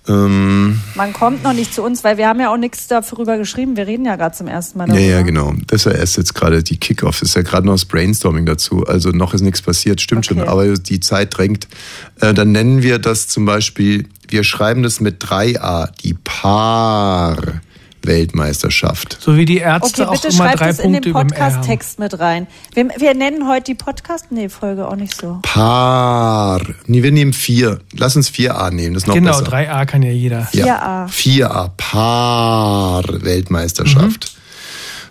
Ähm, Man kommt noch nicht zu uns, weil wir haben ja auch nichts darüber geschrieben. Wir reden ja gerade zum ersten Mal ja, darüber. ja, genau. Das ist ja erst jetzt gerade die Kickoff. Das ist ja gerade noch das Brainstorming dazu. Also noch ist nichts passiert, stimmt Okay. schon. Aber die Zeit drängt. Äh, dann nennen wir das zum Beispiel, wir schreiben das mit 3a, die Weltmeisterschaft. So wie die Ärzte Okay, auch bitte immer schreibt drei es in Punkte den. Podcast-Text mit rein. Wir, wir nennen heute die Podcast-Nee-Folge auch nicht so. Paar. Nee, wir nehmen vier. Lass uns 4a nehmen, das ist noch Genau, besser. 3a kann ja jeder. Ja. 4a. 4a. Paar Weltmeisterschaft.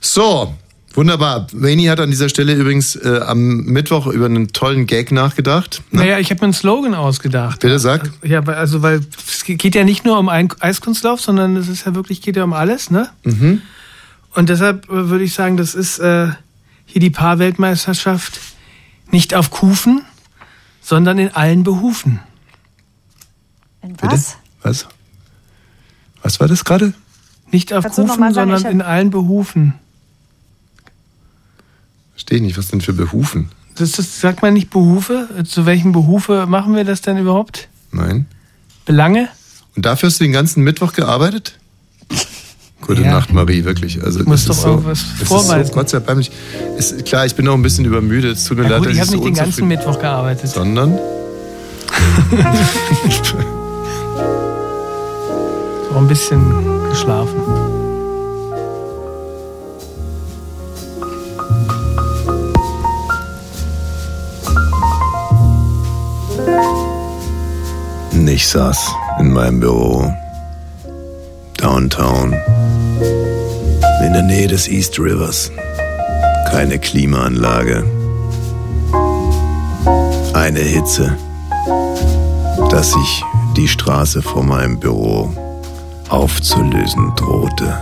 So, wunderbar. Wayne hat an dieser Stelle übrigens äh, am Mittwoch über einen tollen Gag nachgedacht. Naja, ich habe mir einen Slogan ausgedacht. Bitte sag. Ja, weil- also weil es geht ja nicht nur um einen Eiskunstlauf, sondern es ist ja wirklich geht ja um alles, ne? Mhm. Und deshalb äh, würde ich sagen, das ist äh, hier die Paarweltmeisterschaft nicht auf Kufen, sondern in allen Behufen. In Bitte? was? Was? Was war das gerade? Nicht auf Kannst Kufen, sondern in allen Behufen. Verstehe ich nicht, was denn für Behufen? Das, das sagt man nicht Behufe? Zu welchen Behufe machen wir das denn überhaupt? Nein. Belange? Und dafür hast du den ganzen Mittwoch gearbeitet? Gute Ja. Nacht, Marie, wirklich. Also, Du musst doch so, irgendwas vorweisen. So, Gott sei Dank. Ist, klar, ich bin auch ein bisschen übermüdet. Es tut mir Ja, leid, gut, dass ich habe so nicht den ganzen Mittwoch gearbeitet. Sondern? Auch ein bisschen geschlafen. Ich saß in meinem Büro, downtown, in der Nähe des East Rivers. Keine Klimaanlage. Eine Hitze, dass sich die Straße vor meinem Büro aufzulösen drohte.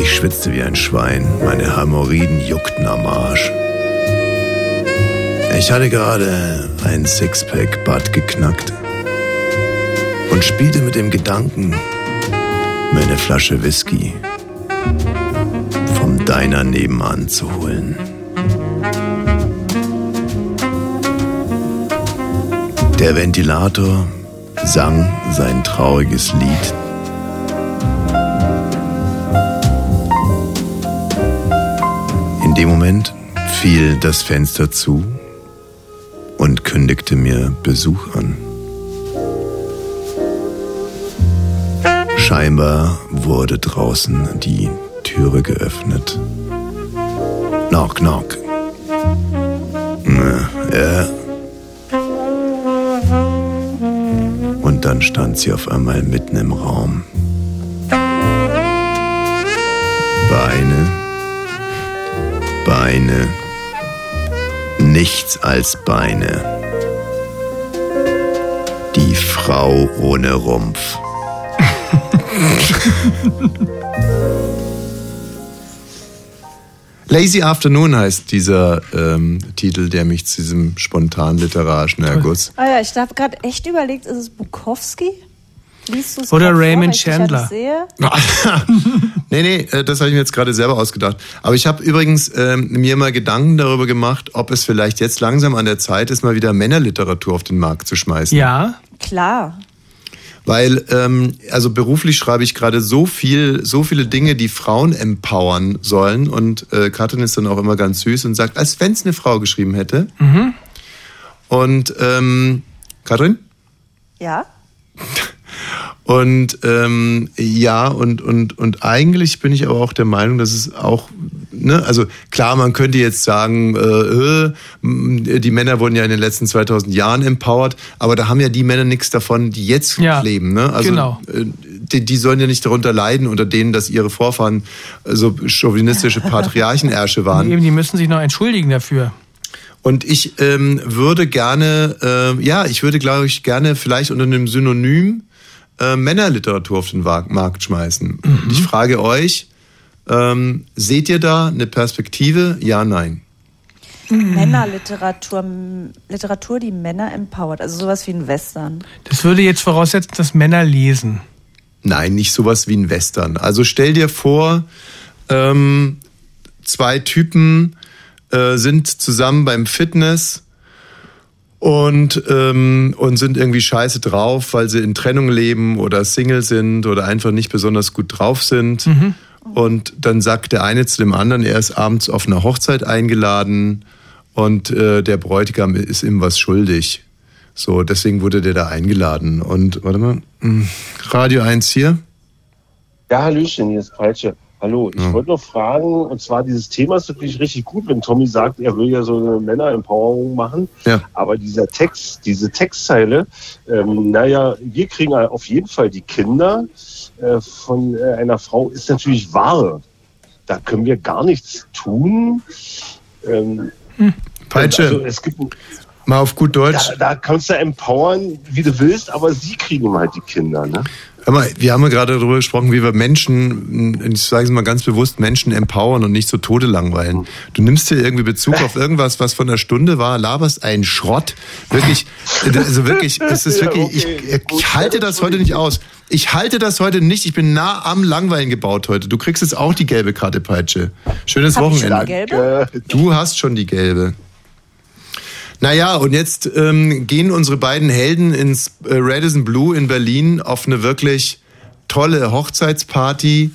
Ich schwitzte wie ein Schwein, meine Hämorrhoiden juckten am Arsch. Ich hatte gerade ein Sixpack Bud geknackt und spielte mit dem Gedanken, mir eine Flasche Whisky vom Diner nebenan zu holen. Der Ventilator sang sein trauriges Lied. In dem Moment fiel das Fenster zu kündigte mir Besuch an. Scheinbar wurde draußen die Türe geöffnet. Knock, knock. Ja. Und dann stand sie auf einmal mitten im Raum. Beine, Beine, nichts als Beine. Frau ohne Rumpf. Lazy Afternoon heißt dieser ähm, Titel, der mich zu diesem spontan literarischen Erguss. Ah ja, ich habe gerade echt überlegt, ist es Bukowski? Oder vor, Raymond ja Chandler. nee, nee, äh, das habe ich mir jetzt gerade selber ausgedacht. Aber ich habe übrigens ähm, mir mal Gedanken darüber gemacht, ob es vielleicht jetzt langsam an der Zeit ist, mal wieder Männerliteratur auf den Markt zu schmeißen. Ja, Klar. Weil, ähm, also beruflich schreibe ich gerade so viel, so viele Dinge, die Frauen empowern sollen. Und äh, Katrin ist dann auch immer ganz süß und sagt, als wenn es eine Frau geschrieben hätte. Und ähm, Katrin? Ja? Und ähm, ja, und, und, und eigentlich bin ich aber auch der Meinung, dass es auch, ne, also klar, man könnte jetzt sagen, äh, äh, die Männer wurden ja in den letzten 2000 Jahren empowered, aber da haben ja die Männer nichts davon, die jetzt Ja, leben. Ne? Also genau. äh, die, die sollen ja nicht darunter leiden, unter denen, dass ihre Vorfahren äh, so chauvinistische Patriarchenersche waren. eben, die müssen sich noch entschuldigen dafür. Und ich ähm, würde gerne, äh, ja, ich würde, glaube ich, gerne vielleicht unter einem Synonym äh, Männerliteratur auf den Markt schmeißen. Und ich frage euch, ähm, seht ihr da eine Perspektive? Ja, nein. Männerliteratur, m- Literatur, die Männer empowert, also sowas wie ein Western. Das würde jetzt voraussetzen, dass Männer lesen. Nein, nicht sowas wie ein Western. Also stell dir vor, ähm, zwei Typen äh, sind zusammen beim Fitness und, ähm, und sind irgendwie scheiße drauf, weil sie in Trennung leben oder Single sind oder einfach nicht besonders gut drauf sind. Und dann sagt der eine zu dem anderen, er ist abends auf einer Hochzeit eingeladen und äh, der Bräutigam ist ihm was schuldig. So, deswegen wurde der da eingeladen. Und warte mal, hm, Radio 1 hier. Ja, Hallöchen, hier ist Peitsche. Hallo, ich Ja. wollte noch fragen, und zwar dieses Thema ist wirklich richtig gut, wenn Tommy sagt, er will ja so eine Männer-Empowerung machen. Ja. Aber dieser Text, diese Textzeile, ähm, naja, wir kriegen auf jeden Fall die Kinder äh, von äh, einer Frau, ist natürlich wahr. Da können wir gar nichts tun. Ähm, Peitsche, Also es gibt, mal auf gut Deutsch. da, da kannst du empowern, wie du willst, aber sie kriegen halt die Kinder. Ne? Mal, wir haben ja gerade darüber gesprochen, wie wir Menschen, ich sage es mal ganz bewusst, Menschen empowern und nicht so Tode langweilen. Du nimmst hier irgendwie Bezug auf irgendwas, was von der Stunde war, laberst einen Schrott. Wirklich, also wirklich, es ist wirklich, ich, ich halte das heute nicht aus. Ich halte das heute nicht. Ich bin nah am Langweilen gebaut heute. Du kriegst jetzt auch die gelbe Karte, Peitsche. Schönes Hab ich schon Wochenende. Du hast schon die gelbe. Naja, und jetzt ähm, gehen unsere beiden Helden ins äh, Radisson Blue in Berlin auf eine wirklich tolle Hochzeitsparty.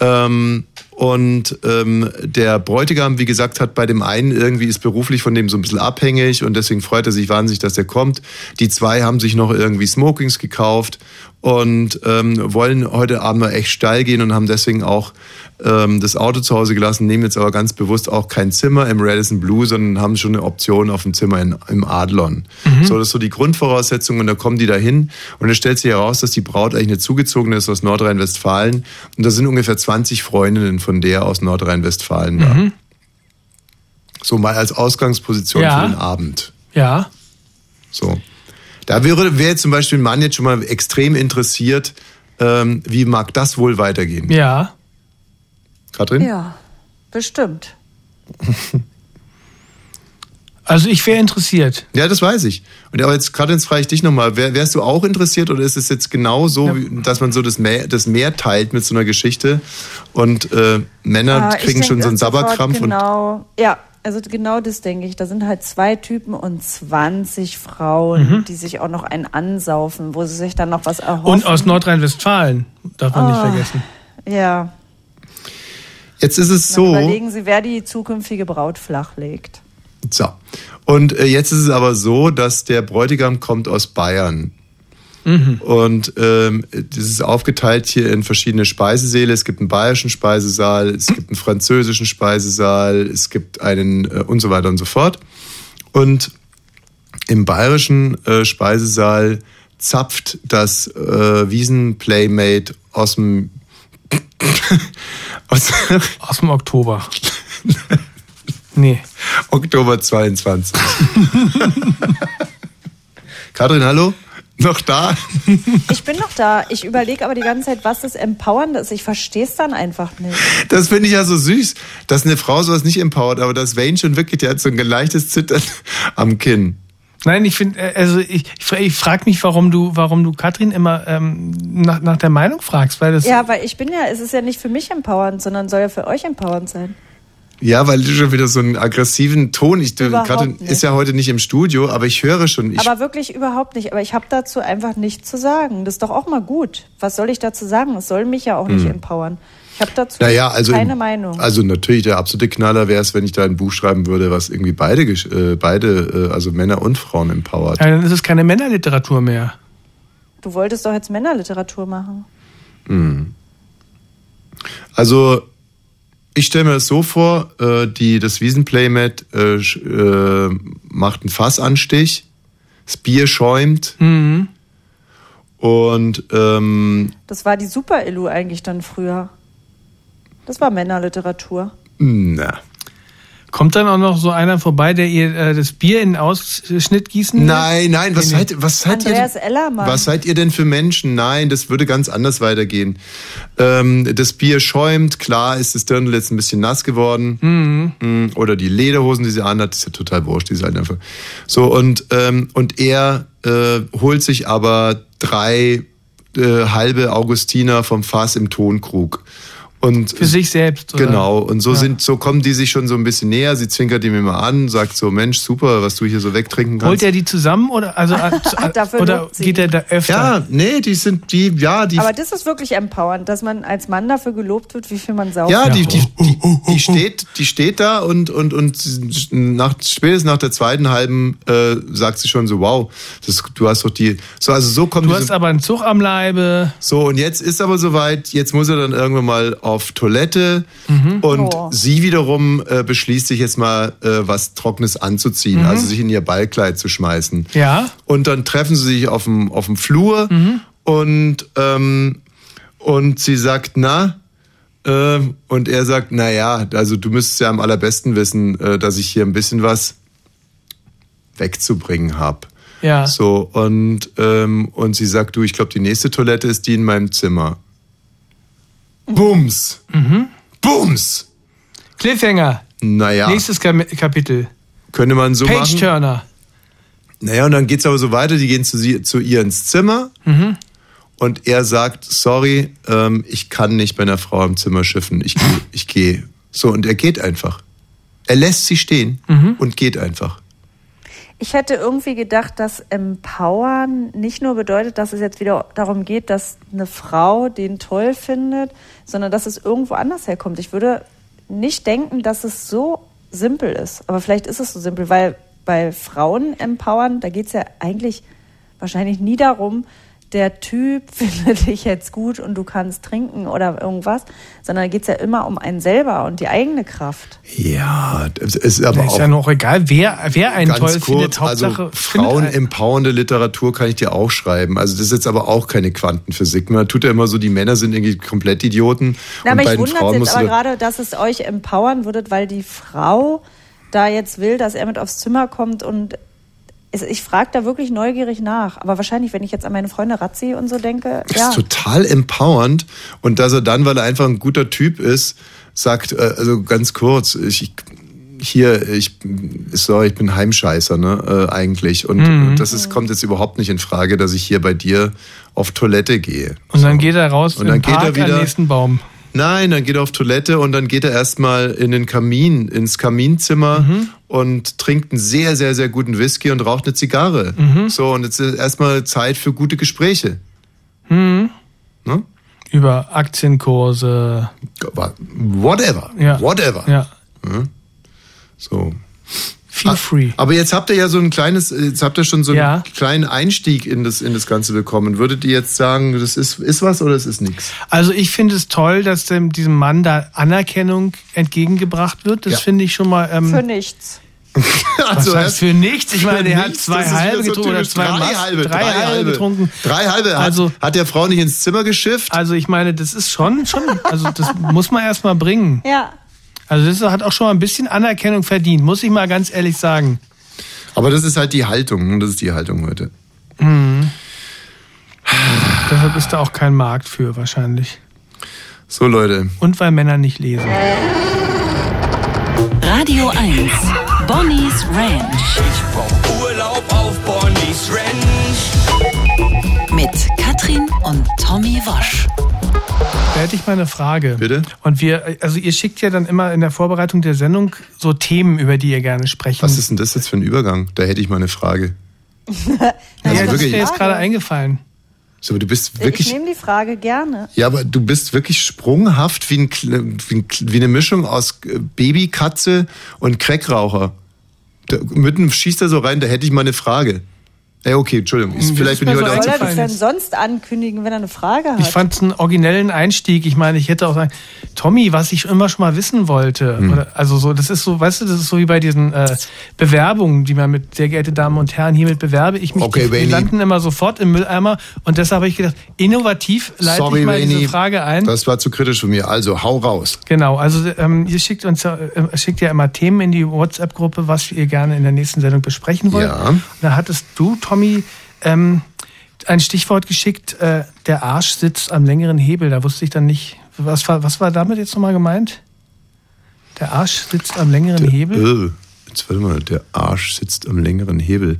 Ähm, und ähm, der Bräutigam, wie gesagt, hat bei dem einen irgendwie ist beruflich von dem so ein bisschen abhängig und deswegen freut er sich wahnsinnig, dass der kommt. Die zwei haben sich noch irgendwie Smokings gekauft und ähm, wollen heute Abend mal echt steil gehen und haben deswegen auch ähm, das Auto zu Hause gelassen, nehmen jetzt aber ganz bewusst auch kein Zimmer im Radisson Blue, sondern haben schon eine Option auf ein Zimmer in, im Adlon. So, das ist so die Grundvoraussetzung und da kommen die da hin und es stellt sich heraus, dass die Braut eigentlich eine zugezogene ist aus Nordrhein-Westfalen und da sind ungefähr 20 Freundinnen von der aus Nordrhein-Westfalen da. So mal als Ausgangsposition Ja. für den Abend. Ja. So. Da wäre, wäre zum Beispiel ein Mann jetzt schon mal extrem interessiert, ähm, wie mag das wohl weitergehen? Ja. Katrin? Ja, bestimmt. Also ich wäre interessiert. Ja, das weiß ich. Und aber jetzt, Katrin, jetzt frage ich dich nochmal, wär, wärst du auch interessiert oder ist es jetzt genau so, wie, dass man so das Meer, das Meer teilt mit so einer Geschichte und äh, Männer Ah, kriegen schon so einen Sabberkrampf und Genau, ja, also genau das denke ich. Da sind halt zwei Typen und 20 Frauen, Mhm. die sich auch noch einen ansaufen, wo sie sich dann noch was erhoffen. Und aus Nordrhein-Westfalen, darf man nicht Ah. vergessen. Ja, jetzt ist es dann so. überlegen sie, wer die zukünftige Braut flachlegt. So. Und äh, jetzt ist es aber so, dass der Bräutigam kommt aus Bayern. Und ähm, das ist aufgeteilt hier in verschiedene Speisesäle. Es gibt einen bayerischen Speisesaal, es gibt einen französischen Speisesaal, es gibt einen äh, und so weiter und so fort. Und im bayerischen äh, Speisesaal zapft das äh, Wiesenplaymate aus dem aus Aus dem Oktober. nee. Oktober 22. Katrin, hallo? Noch da? Ich bin noch da. Ich überlege aber die ganze Zeit, was das Empowernde ist. Ich verstehe es dann einfach nicht. Das finde ich ja so süß, dass eine Frau sowas nicht empowert, aber dass Wayne schon wirklich, der hat so ein leichtes Zittern am Kinn. Nein, ich finde, äh, also ich, ich, fra- ich frage mich, warum du, warum du Katrin immer ähm, nach, nach der Meinung fragst, weil das Ja, weil ich bin ja, es ist ja nicht für mich empowernd, sondern soll ja für euch empowernd sein. Ja, weil du schon wieder so einen aggressiven Ton. Ich, Katrin nicht. ist ja heute nicht im Studio, aber ich höre schon. Ich, aber wirklich überhaupt nicht. Aber ich habe dazu einfach nichts zu sagen. Das ist doch auch mal gut. Was soll ich dazu sagen? Es soll mich ja auch nicht empowern. Ich habe dazu naja, Hm. also, keine Meinung. also natürlich der absolute Knaller wäre es, wenn ich da ein Buch schreiben würde, was irgendwie beide, äh, beide, äh, also Männer und Frauen empowert. ja, dann ist es keine Männerliteratur mehr. du wolltest doch jetzt Männerliteratur machen. Also ich stelle mir das so vor, äh, die, das Wiesenplaymat äh, äh, macht einen Fassanstich, das Bier schäumt Mhm. und ähm, Das war die Super-Illu eigentlich dann früher. Das war Männerliteratur. na. Kommt dann auch noch so einer vorbei, der ihr äh, das Bier in den Ausschnitt gießen will? Nein, nein, was seid, was seid Andreas ihr? Ellermann. Was seid ihr denn für Menschen? Nein, das würde ganz anders weitergehen. Ähm, das Bier schäumt, klar ist das Dirndl jetzt ein bisschen nass geworden. Mm, Oder die Lederhosen, die sie anhat, ist ja total wurscht, die ist halt einfach. So, und, ähm, und er äh, holt sich aber drei äh, halbe Augustiner vom Fass im Tonkrug. Und Für sich selbst. Oder? Genau, und so Ja. sind, so kommen die sich schon so ein bisschen näher. Sie zwinkert ihm immer an, sagt so, Mensch, super, was du hier so wegtrinken kannst. Holt er die zusammen oder also äh, oder geht er da öfter? ja, nee, die sind die, ja, die, Aber das ist wirklich empowernd, dass man als Mann dafür gelobt wird, wie viel man saugt. ja, die, die, die, die steht, die steht da und und und nach spätestens nach der zweiten halben äh, sagt sie schon so, wow, das, du hast doch die, so also so kommt Du diese- hast aber einen Zug am Leibe. So, und jetzt ist aber soweit, jetzt muss er dann irgendwann mal auf Toilette Mhm. und Oh. sie wiederum äh, beschließt sich jetzt mal äh, was Trockenes anzuziehen, also sich in ihr Ballkleid zu schmeißen. Mhm. Ja. Und dann treffen sie sich auf dem, auf dem Flur Mhm. und, ähm, und sie sagt, na, äh, und er sagt, na ja, also du müsstest ja am allerbesten wissen, äh, dass ich hier ein bisschen was wegzubringen habe. Ja. So, und, ähm, und sie sagt, du, ich glaube, die nächste Toilette ist die in meinem Zimmer. Bums! Mhm. Bums! Cliffhanger. Naja, Nächstes Kapitel. könnte man so Page machen. Turner. Naja, und dann geht's aber so weiter, die gehen zu, sie, zu ihr ins Zimmer Mhm. und er sagt, sorry, ähm, ich kann nicht bei einer Frau im Zimmer schiffen, ich gehe. Ich geh. So, und er geht einfach. Er lässt sie stehen Mhm. und geht einfach. Ich hätte irgendwie gedacht, dass Empowern nicht nur bedeutet, dass es jetzt wieder darum geht, dass eine Frau den toll findet, sondern dass es irgendwo anders herkommt. Ich würde nicht denken, dass es so simpel ist. Aber vielleicht ist es so simpel, weil bei Frauen empowern, da geht es ja eigentlich wahrscheinlich nie darum, der Typ findet dich jetzt gut und du kannst trinken oder irgendwas, sondern da geht es ja immer um einen selber und die eigene Kraft. Ja, es ist aber ist auch ja noch egal, wer, wer einen Ganz toll kurz, findet. Hauptsache, also Frauen empowernde Literatur kann ich dir auch schreiben. Also das ist jetzt aber auch keine Quantenphysik. Man tut ja immer so, die Männer sind irgendwie komplett Idioten. Na, und aber bei ich jetzt musst aber gerade, dass es euch empowern würdet, weil die Frau da jetzt will, dass er mit aufs Zimmer kommt und ich frage da wirklich neugierig nach. Aber wahrscheinlich, wenn ich jetzt an meine Freunde Razzi und so denke, das ja. ist total empowernd. Und dass er dann, weil er einfach ein guter Typ ist, sagt, äh, also ganz kurz, ich, ich hier, ich, sorry, ich bin Heimscheißer, ne, äh, eigentlich. Und Mhm. das ist, kommt jetzt überhaupt nicht in Frage, dass ich hier bei dir auf Toilette gehe. Und dann geht er raus Und dann geht er Park wieder- am nächsten Baum. Nein, dann geht er auf Toilette und dann geht er erstmal in den Kamin, ins Kaminzimmer Mhm. Und trinkt einen sehr, sehr, sehr guten Whisky und raucht eine Zigarre. Mhm. So, und jetzt ist erstmal Zeit für gute Gespräche. Mhm. Ne? Über Aktienkurse. Whatever. Ja. Whatever. Ja. Ja. So. Feel free. Aber jetzt habt ihr ja so ein kleines, jetzt habt ihr schon so einen Ja. kleinen Einstieg in das, in das Ganze bekommen. Würdet ihr jetzt sagen, das ist, ist was oder es ist nichts? Also ich finde es toll, dass dem, diesem Mann da Anerkennung entgegengebracht wird. Das Ja. finde ich schon mal. Ähm, Für nichts. Also was heißt für nichts? Ich meine, der hat zwei das halbe so getrunken oder zwei drei Mas- halbe, drei, halbe getrunken. Drei halbe. Hat, Also- hat der Frau nicht ins Zimmer geschifft? Also ich meine, das ist schon, schon, also das muss man erst mal bringen. Ja. Also das hat auch schon mal ein bisschen Anerkennung verdient, muss ich mal ganz ehrlich sagen. Aber das ist halt die Haltung. Das ist die Haltung heute. Mhm. Deshalb ist da auch kein Markt für wahrscheinlich. So, Leute. Und weil Männer nicht lesen. Radio 1. Bonnie's Ranch. Ich brauch Urlaub auf Bonnie's Ranch. Mit Katrin und Tommy Wosch. Da hätte ich mal eine Frage. Bitte? Und wir, also ihr schickt ja dann immer in der Vorbereitung der Sendung so Themen, über die ihr gerne sprechen. Was ist denn das jetzt für ein Übergang? Da hätte ich mal eine Frage. ja, das ist mir jetzt gerade eingefallen. So, aber du bist Ich wirklich. nehme die Frage gerne. Ja, aber du bist wirklich sprunghaft wie, ein, wie, ein, wie eine Mischung aus äh, Babykatze und Crackraucher. Da, mitten schießt er so rein, da hätte ich mal eine Frage. Ey, okay, Entschuldigung. Ist, Hm, vielleicht bin ich heute soll er das denn sonst ankündigen, wenn er eine Frage hat? Ich fand es einen originellen Einstieg. Ich meine, ich hätte auch sagen, Tommy, was ich immer schon mal wissen wollte. Hm. Oder, also so, das ist so, weißt du, das ist so wie bei diesen äh, Bewerbungen, die man mit sehr geehrte Damen und Herren, hiermit bewerbe ich mich. Okay, die, die landen immer sofort im Mülleimer. Und deshalb habe ich gedacht, innovativ leite Sorry, ich mal Rainy. diese Frage ein. Das war zu kritisch von mir. Also, hau raus. Genau, also ähm, ihr schickt uns ja, äh, schickt ja immer Themen in die WhatsApp-Gruppe, was ihr gerne in der nächsten Sendung besprechen wollt. Ja. Und da hattest du, Tommy, ähm, ein Stichwort geschickt, äh, der Arsch sitzt am längeren Hebel. Da wusste ich dann nicht, was war, was war damit jetzt nochmal gemeint? Der Arsch sitzt am längeren Hebel? Äh, jetzt warte mal, der Arsch sitzt am längeren Hebel.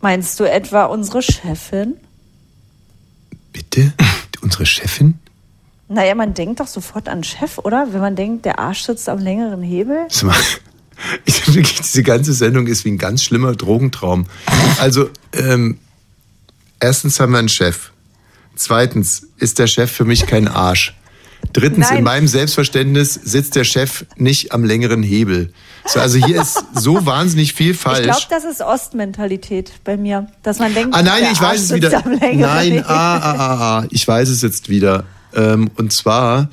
Meinst du etwa unsere Chefin? Bitte? Unsere Chefin? Naja, man denkt doch sofort an Chef, oder? Wenn man denkt, der Arsch sitzt am längeren Hebel. Sag mal, Ich, wirklich, diese ganze Sendung ist wie ein ganz schlimmer Drogentraum. Also, ähm, erstens haben wir einen Chef. Zweitens ist der Chef für mich kein Arsch. Drittens, Nein. in meinem Selbstverständnis sitzt der Chef nicht am längeren Hebel. So, also hier ist so wahnsinnig viel Ich falsch. glaube, das ist Ostmentalität bei mir, dass man denkt, Ah nein, der ich Arsch weiß es wieder. Nein, ah, ah, ah, ah, ich weiß es jetzt wieder. Ähm, und zwar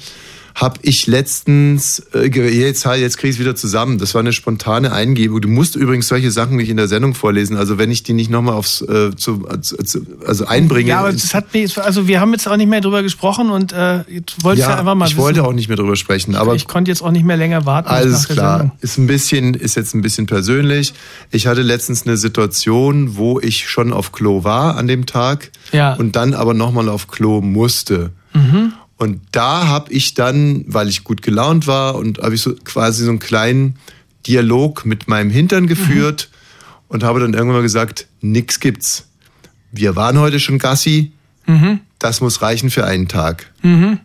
habe ich letztens, äh, jetzt, jetzt kriege ich es wieder zusammen. Das war eine spontane Eingebung. Du musst übrigens solche Sachen nicht in der Sendung vorlesen. Also wenn ich die nicht nochmal aufs, äh, zu, zu, also einbringe. Ja, aber das hat mich, also wir haben jetzt auch nicht mehr drüber gesprochen und äh, jetzt wollte ich ja einfach mal ich wissen. wollte auch nicht mehr drüber sprechen. Aber ich konnte jetzt auch nicht mehr länger warten. Alles klar. Ist ein bisschen, ist jetzt ein bisschen persönlich. Ich hatte letztens eine Situation, wo ich schon auf Klo war an dem Tag Ja. und dann aber nochmal auf Klo musste. Mhm. Und da habe ich dann, weil ich gut gelaunt war und habe ich so quasi so einen kleinen Dialog mit meinem Hintern geführt und habe dann irgendwann mal gesagt, nix gibt's. Wir waren heute schon Gassi, Mhm. das muss reichen für einen Tag. Mhm.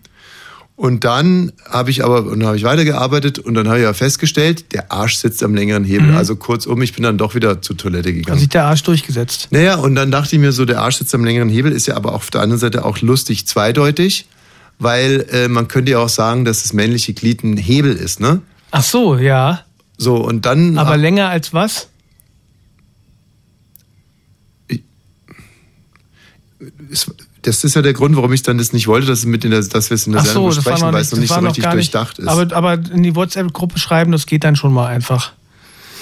Und dann habe ich aber, und dann habe ich weitergearbeitet und dann habe ich ja festgestellt, der Arsch sitzt am längeren Hebel. Mhm. Also kurzum, ich bin dann doch wieder zur Toilette Hat gegangen. sich der Arsch durchgesetzt. Naja, und dann dachte ich mir so, der Arsch sitzt am längeren Hebel, ist ja aber auf der anderen Seite auch lustig zweideutig, weil äh, man könnte ja auch sagen, dass das männliche Glied ein Hebel ist, ne? Ach so, ja. So, und dann. Aber länger als was? das ist ja der Grund, warum ich dann das nicht wollte, dass, mit in der, dass wir es in der Ach so, Sendung besprechen, noch weil nicht, es noch das nicht so richtig nicht. durchdacht ist. Aber, aber in die WhatsApp-Gruppe schreiben, das geht dann schon mal einfach.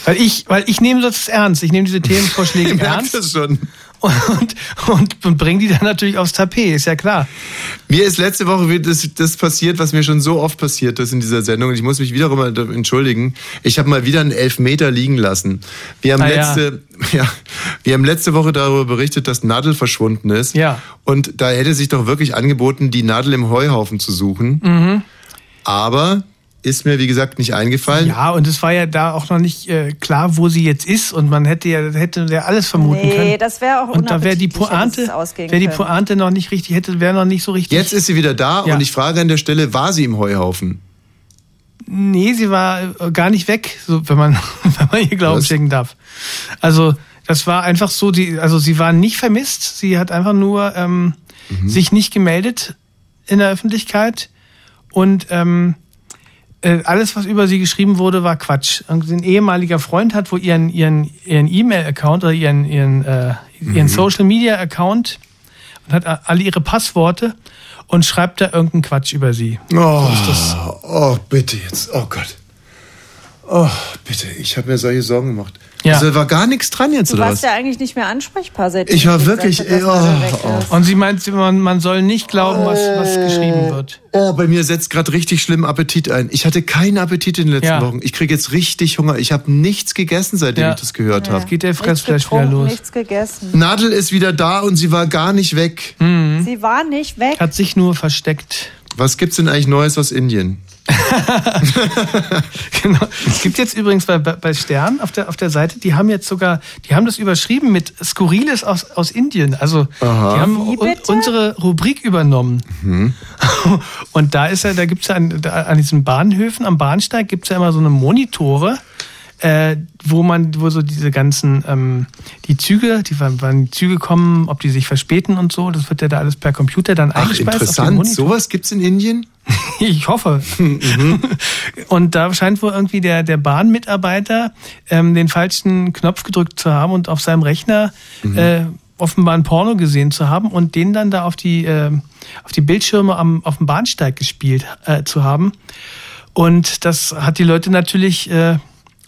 Weil ich, weil ich nehme das ernst. Ich nehme diese Themenvorschläge ernst. das schon. Und, und, und bringe die dann natürlich aufs Tapet, ist ja klar. Mir ist letzte Woche wieder das, das passiert, was mir schon so oft passiert ist in dieser Sendung. Und ich muss mich wiederum entschuldigen. Ich habe mal wieder einen Elfmeter liegen lassen. Wir haben, Ah, ja. letzte, ja. wir haben letzte Woche darüber berichtet, dass Nadel verschwunden ist. Ja. Und da hätte sich doch wirklich angeboten, die Nadel im Heuhaufen zu suchen. Mhm. Aber ist mir, wie gesagt, nicht eingefallen. Ja, und es war ja da auch noch nicht äh, klar, wo sie jetzt ist. Und man hätte ja, hätte ja alles vermuten Nee, können. das wäre auch Und da wäre die Pointe, wäre die. Pointe noch nicht richtig, hätte, wäre noch nicht so richtig. Jetzt ist sie wieder da Ja. und ich frage an der Stelle, war sie im Heuhaufen? Nee, sie war äh, gar nicht weg, so, wenn man, wenn man ihr Glauben Was? schenken darf. Also, das war einfach so, die, also sie war nicht vermisst, sie hat einfach nur ähm, Mhm. sich nicht gemeldet in der Öffentlichkeit und ähm, äh, alles, was über sie geschrieben wurde, war Quatsch. Ein ehemaliger Freund hat wohl ihren ihren ihren E-Mail-Account oder ihren ihren äh, Mhm. ihren Social-Media-Account und hat a- alle ihre Passworte und schreibt da irgendeinen Quatsch über sie. Oh, oh, bitte jetzt. Oh Gott. Oh, bitte. Ich habe mir solche Sorgen gemacht. Ja. Also, da war gar nichts dran jetzt, Du oder was? warst ja eigentlich nicht mehr ansprechbar, seit Ich war wirklich, gesagt habe, oh, oh. Und sie meint, man, man soll nicht glauben, was, was geschrieben wird. Oh, bei mir setzt gerade richtig schlimm Appetit ein. Ich hatte keinen Appetit in den letzten Ja. Wochen. Ich kriege jetzt richtig Hunger. Ich habe nichts gegessen, seitdem Ja. ich das gehört habe. Geht der Nichts Fressfleisch wieder los. nichts gegessen. Nadel ist wieder da und sie war gar nicht weg. Mhm. Sie war nicht weg. Hat sich nur versteckt. Was gibt's denn eigentlich Neues aus Indien? genau. Es gibt jetzt übrigens bei, bei bei Stern auf der, auf der Seite, die haben jetzt sogar, die haben das überschrieben mit Skurriles aus, aus Indien. Also Aha. die haben un, unsere Rubrik übernommen. Mhm. Und da ist ja, da gibt's ja an, da, an diesen Bahnhöfen, am Bahnsteig gibt's ja immer so eine Monitore. Äh, wo man, wo so diese ganzen, ähm, die Züge, die wann, die Züge kommen, ob die sich verspäten und so, das wird ja da alles per Computer dann Ach, eingespeist. auf den interessant. Monitor. Sowas gibt's in Indien? Ich hoffe. Und da scheint wohl irgendwie der, der Bahnmitarbeiter ähm, den falschen Knopf gedrückt zu haben und auf seinem Rechner äh, offenbar ein Porno gesehen zu haben und den dann da auf die, äh, auf die Bildschirme am, auf dem Bahnsteig gespielt äh, zu haben. Und das hat die Leute natürlich äh,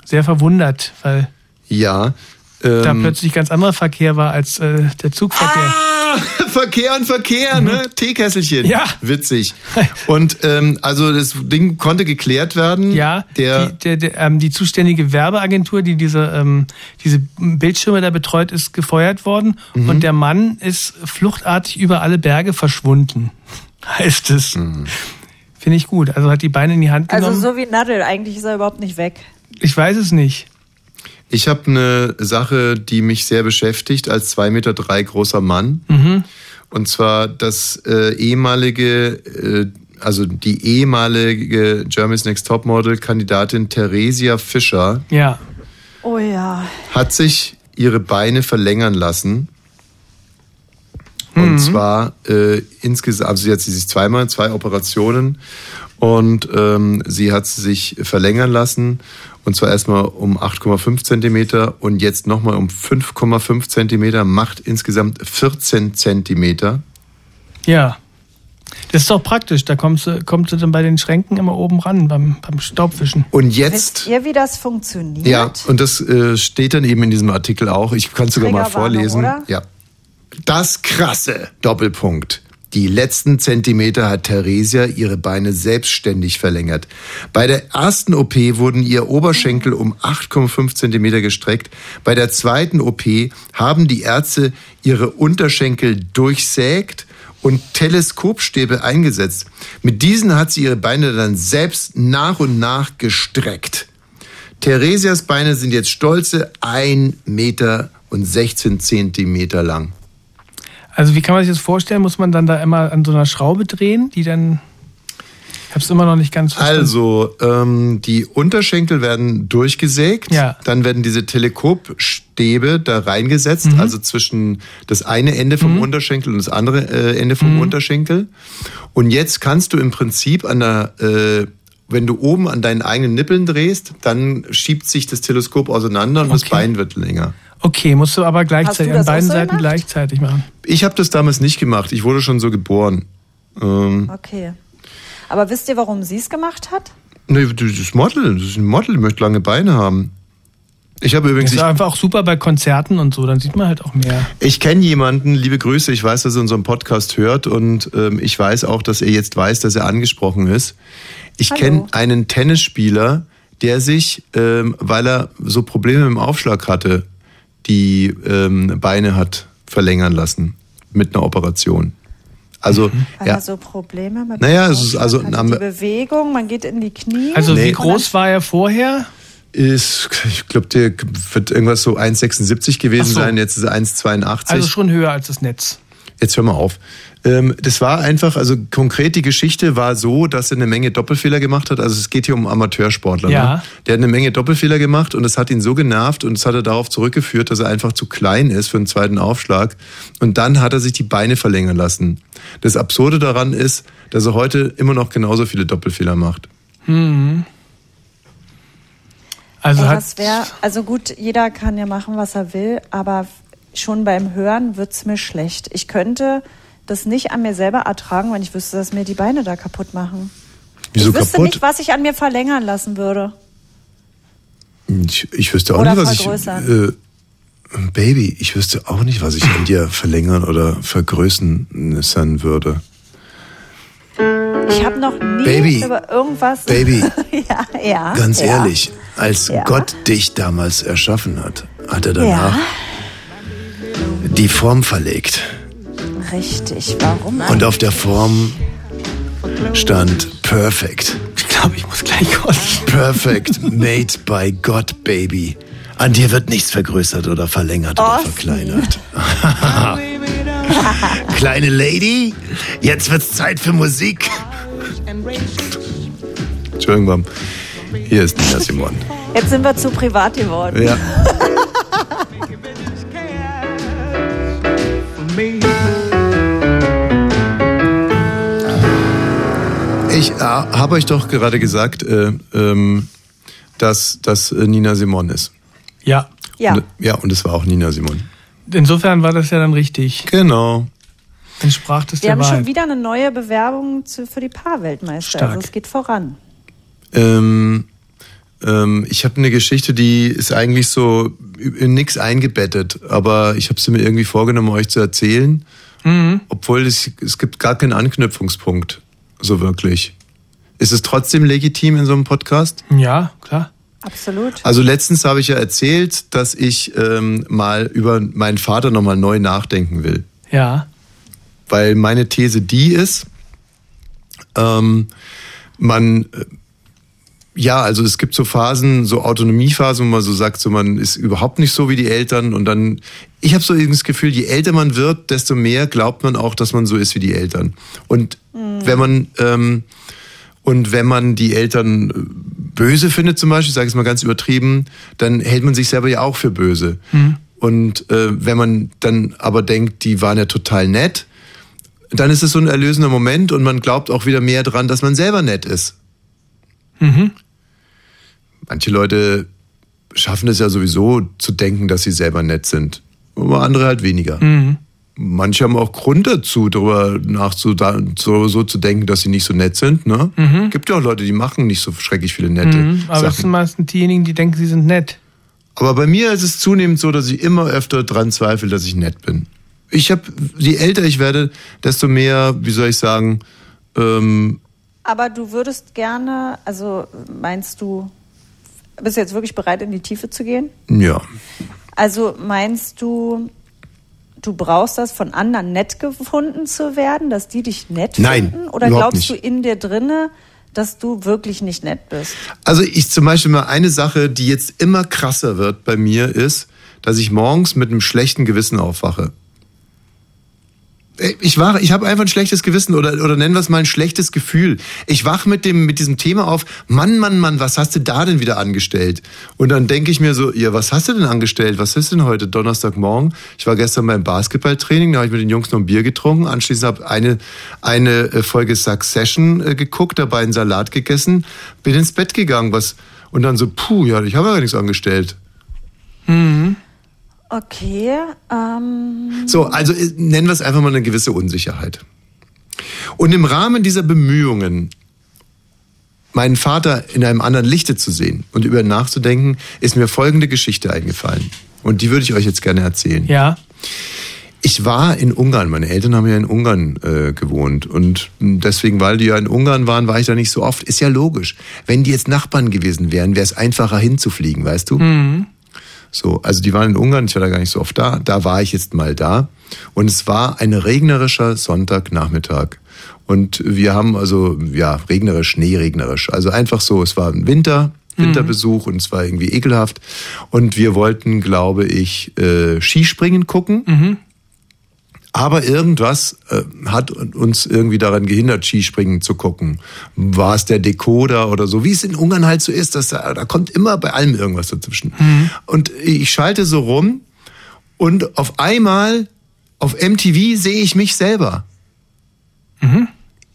sehr verwundert, weil Ja. Da Ähm, plötzlich ganz anderer Verkehr war als äh, der Zugverkehr. Ah, Verkehr und Verkehr, ne? Teekesselchen. Ja. Witzig. Und ähm, also das Ding konnte geklärt werden. Ja, Der, die, der, der, ähm, die zuständige Werbeagentur, die diese, ähm, diese Bildschirme da betreut, ist gefeuert worden Mhm. und der Mann ist fluchtartig über alle Berge verschwunden, heißt es. Mhm. Finde ich gut. Also hat die Beine in die Hand genommen. Also so wie Nadel, eigentlich ist er überhaupt nicht weg. ich weiß es nicht. Ich habe eine Sache, die mich sehr beschäftigt als zwei Meter drei großer Mann. Mhm. Und zwar das äh, ehemalige äh, also die ehemalige Germany's Next Topmodel-Kandidatin Theresia Fischer Ja. Oh ja. hat sich ihre Beine verlängern lassen. Und Mhm. zwar äh, insgesamt, also sie hat sie sich zweimal, zwei Operationen und ähm, sie hat sie sich verlängern lassen und zwar erstmal um 8,5 Zentimeter und jetzt nochmal um 5,5 Zentimeter, macht insgesamt 14 Zentimeter. Ja. Das ist doch praktisch. Da kommst du, kommst du dann bei den Schränken immer oben ran beim, beim Staubwischen. Und Wisst jetzt ihr, wie das funktioniert? Ja, und das äh, steht dann eben in diesem Artikel auch. Ich kann es sogar mal vorlesen. oder? Ja. Das krasse Doppelpunkt. Die letzten Zentimeter hat Theresia ihre Beine selbstständig verlängert. Bei der ersten OP wurden ihr Oberschenkel um 8,5 Zentimeter gestreckt. Bei der zweiten OP haben die Ärzte ihre Unterschenkel durchsägt und Teleskopstäbe eingesetzt. Mit diesen hat sie ihre Beine dann selbst nach und nach gestreckt. Theresias Beine sind jetzt stolze 1 Meter und 16 Zentimeter lang. Also wie kann man sich das vorstellen? Muss man dann da immer an so einer Schraube drehen, die dann... Ich habe es immer noch nicht ganz verstanden. Also, ähm, die Unterschenkel werden durchgesägt. Ja. Dann werden diese Teleskopstäbe da reingesetzt, Mhm. also zwischen das eine Ende vom Unterschenkel und das andere äh, Ende vom Mhm. Unterschenkel. Und jetzt kannst du im Prinzip an der, äh, wenn du oben an deinen eigenen Nippeln drehst, dann schiebt sich das Teleskop auseinander und das Okay. Bein wird länger. Okay, musst du aber gleichzeitig an beiden so Seiten gemacht? gleichzeitig machen. Ich habe das damals nicht gemacht. Ich wurde schon so geboren. Ähm, Okay. Aber wisst ihr, warum sie es gemacht hat? nee, das ist Model. Das ist ein Model, möchte lange Beine haben. Ich habe übrigens, Das ist einfach auch super bei Konzerten und so, dann sieht man halt auch mehr. ich kenne jemanden, liebe Grüße, ich weiß, dass er unseren Podcast hört und ähm, ich weiß auch, dass er jetzt weiß, dass er angesprochen ist. Ich kenne einen Tennisspieler, der sich, ähm, weil er so Probleme im Aufschlag hatte, die ähm, Beine hat verlängern lassen mit einer Operation. Also, Weil ja, er so Probleme mit Naja, es ist also. Am- die Bewegung, man geht in die Knie. Also Nee. wie groß war er vorher? ist, ich glaube, der wird irgendwas so 1,76 gewesen so. sein, jetzt ist er 1,82. Also schon höher als das Netz. Jetzt hör mal auf. Ähm, das war einfach, also konkret die Geschichte war so, dass er eine Menge Doppelfehler gemacht hat. Also es geht hier um Amateursportler. Ja. Ne? Der hat eine Menge Doppelfehler gemacht und das hat ihn so genervt und das hat er darauf zurückgeführt, dass er einfach zu klein ist für einen zweiten Aufschlag. Und dann hat er sich die Beine verlängern lassen. Das Absurde daran ist, dass er heute immer noch genauso viele Doppelfehler macht. Also Ey, wäre, also gut, jeder kann ja machen, was er will, aber schon beim Hören wird's mir schlecht. Ich könnte das nicht an mir selber ertragen, wenn ich wüsste, dass mir die Beine da kaputt machen. Wieso ich wüsste kaputt? nicht, was ich an mir verlängern lassen würde. Ich, ich wüsste auch Oder nicht, was ich. Äh, Baby, ich wüsste auch nicht, was ich an dir verlängern oder vergrößern würde. Ich habe noch nie Baby. über irgendwas. Baby. ja, ja. Ganz ja. ehrlich, als Ja. Gott dich damals erschaffen hat, hat er danach die Form verlegt. richtig. Warum? Und auf der Form stand Perfect. ich glaube, ich muss gleich kotzen. Perfect made by God, Baby. An dir wird nichts vergrößert oder verlängert oder Osten. verkleinert. Kleine Lady, jetzt wird's Zeit für Musik. Entschuldigung, Mom. Hier ist Nina Simon. Jetzt sind wir zu privat geworden. Ja. Ich äh, habe euch doch gerade gesagt, äh, ähm, dass das äh, Nina Simon ist. Ja, Ja. Und, ja, und es war auch Nina Simon. insofern war das ja dann richtig. Genau. Entsprach das Wir der haben schon Wahrheit. wieder eine neue Bewerbung zu, für die Paarweltmeister. Stark. Also es geht voran. Ähm, ähm, ich habe eine Geschichte, die ist eigentlich so in nix eingebettet, aber ich habe sie mir irgendwie vorgenommen, euch zu erzählen, Mhm. obwohl es, es gibt gar keinen Anknüpfungspunkt, so wirklich. Ist es trotzdem legitim in so einem Podcast? Ja, klar. Absolut. Also letztens habe ich ja erzählt, dass ich ähm, mal über meinen Vater nochmal neu nachdenken will. Ja. Weil meine These die ist, ähm, man, äh, ja, also es gibt so Phasen, so Autonomiephasen, wo man so sagt, so man ist überhaupt nicht so wie die Eltern und dann, ich habe so irgendwie das Gefühl, je älter man wird, desto mehr glaubt man auch, dass man so ist wie die Eltern. Und wenn man ähm, und wenn man die Eltern äh, böse findet zum Beispiel, sage ich es mal ganz übertrieben, dann hält man sich selber ja auch für böse. Und äh, wenn man dann aber denkt, die waren ja total nett, dann ist es so ein erlösender Moment und man glaubt auch wieder mehr dran, dass man selber nett ist. Mhm. Manche Leute schaffen es ja sowieso zu denken, dass sie selber nett sind, aber andere halt weniger. Mhm. Manche haben auch Grund dazu, darüber nachzudenken, so, so zu denken, dass sie nicht so nett sind. Ne? Mhm. Gibt ja auch Leute, die machen nicht so schrecklich viele nette Mhm. Aber das sind Sachen. meistens diejenigen, die denken, sie sind nett. Aber bei mir ist es zunehmend so, dass ich immer öfter dran zweifle, dass ich nett bin. Ich habe, je älter ich werde, desto mehr, wie soll ich sagen, ähm, Aber du würdest gerne, also meinst du, bist du jetzt wirklich bereit, in die Tiefe zu gehen? ja. Also meinst du, du brauchst das von anderen nett gefunden zu werden, dass die dich nett Nein, finden? Oder glaubst nicht. du in dir drinne, dass du wirklich nicht nett bist? Also ich zum Beispiel mal eine Sache, die jetzt immer krasser wird bei mir, ist, dass ich morgens mit einem schlechten Gewissen aufwache. Äh, Ich wache, ich habe einfach ein schlechtes Gewissen oder, oder nennen wir es mal ein schlechtes Gefühl. Ich wach mit dem, mit diesem Thema auf, Mann, Mann, Mann, was hast du da denn wieder angestellt? Und dann denke ich mir so, ja, was hast du denn angestellt? Was ist denn heute Donnerstagmorgen? Ich war gestern beim Basketballtraining, da habe ich mit den Jungs noch ein Bier getrunken. Anschließend habe eine, eine äh, Folge Succession äh, geguckt, dabei einen Salat gegessen, bin ins Bett gegangen, was, und dann so, puh, ja, ich habe ja gar nichts angestellt. Okay, ähm, So, also äh, nennen wir es einfach mal eine gewisse Unsicherheit. Und im Rahmen dieser Bemühungen, meinen Vater in einem anderen Lichte zu sehen und über ihn nachzudenken, ist mir folgende Geschichte eingefallen. Und die würde ich euch jetzt gerne erzählen. Ja. Ich war in Ungarn, meine Eltern haben ja in Ungarn äh, gewohnt und deswegen, weil die ja in Ungarn waren, war ich da nicht so oft. Ist ja logisch. Wenn die jetzt Nachbarn gewesen wären, wäre es einfacher hinzufliegen, weißt du? Mhm. So, also die waren in Ungarn, ich war da gar nicht so oft da. Da war ich jetzt mal da. Und es war ein regnerischer Sonntagnachmittag. Und wir haben also, ja, regnerisch, schneeregnerisch. Also einfach so, es war ein Winter, Winterbesuch und es war irgendwie ekelhaft. Und wir wollten, glaube ich, äh, Skispringen gucken. Aber irgendwas äh, hat uns irgendwie daran gehindert, Skispringen zu gucken. War es der Decoder oder so, wie es in Ungarn halt so ist, dass da, da kommt immer bei allem irgendwas dazwischen. Und ich schalte so rum und auf einmal auf MTV sehe ich mich selber.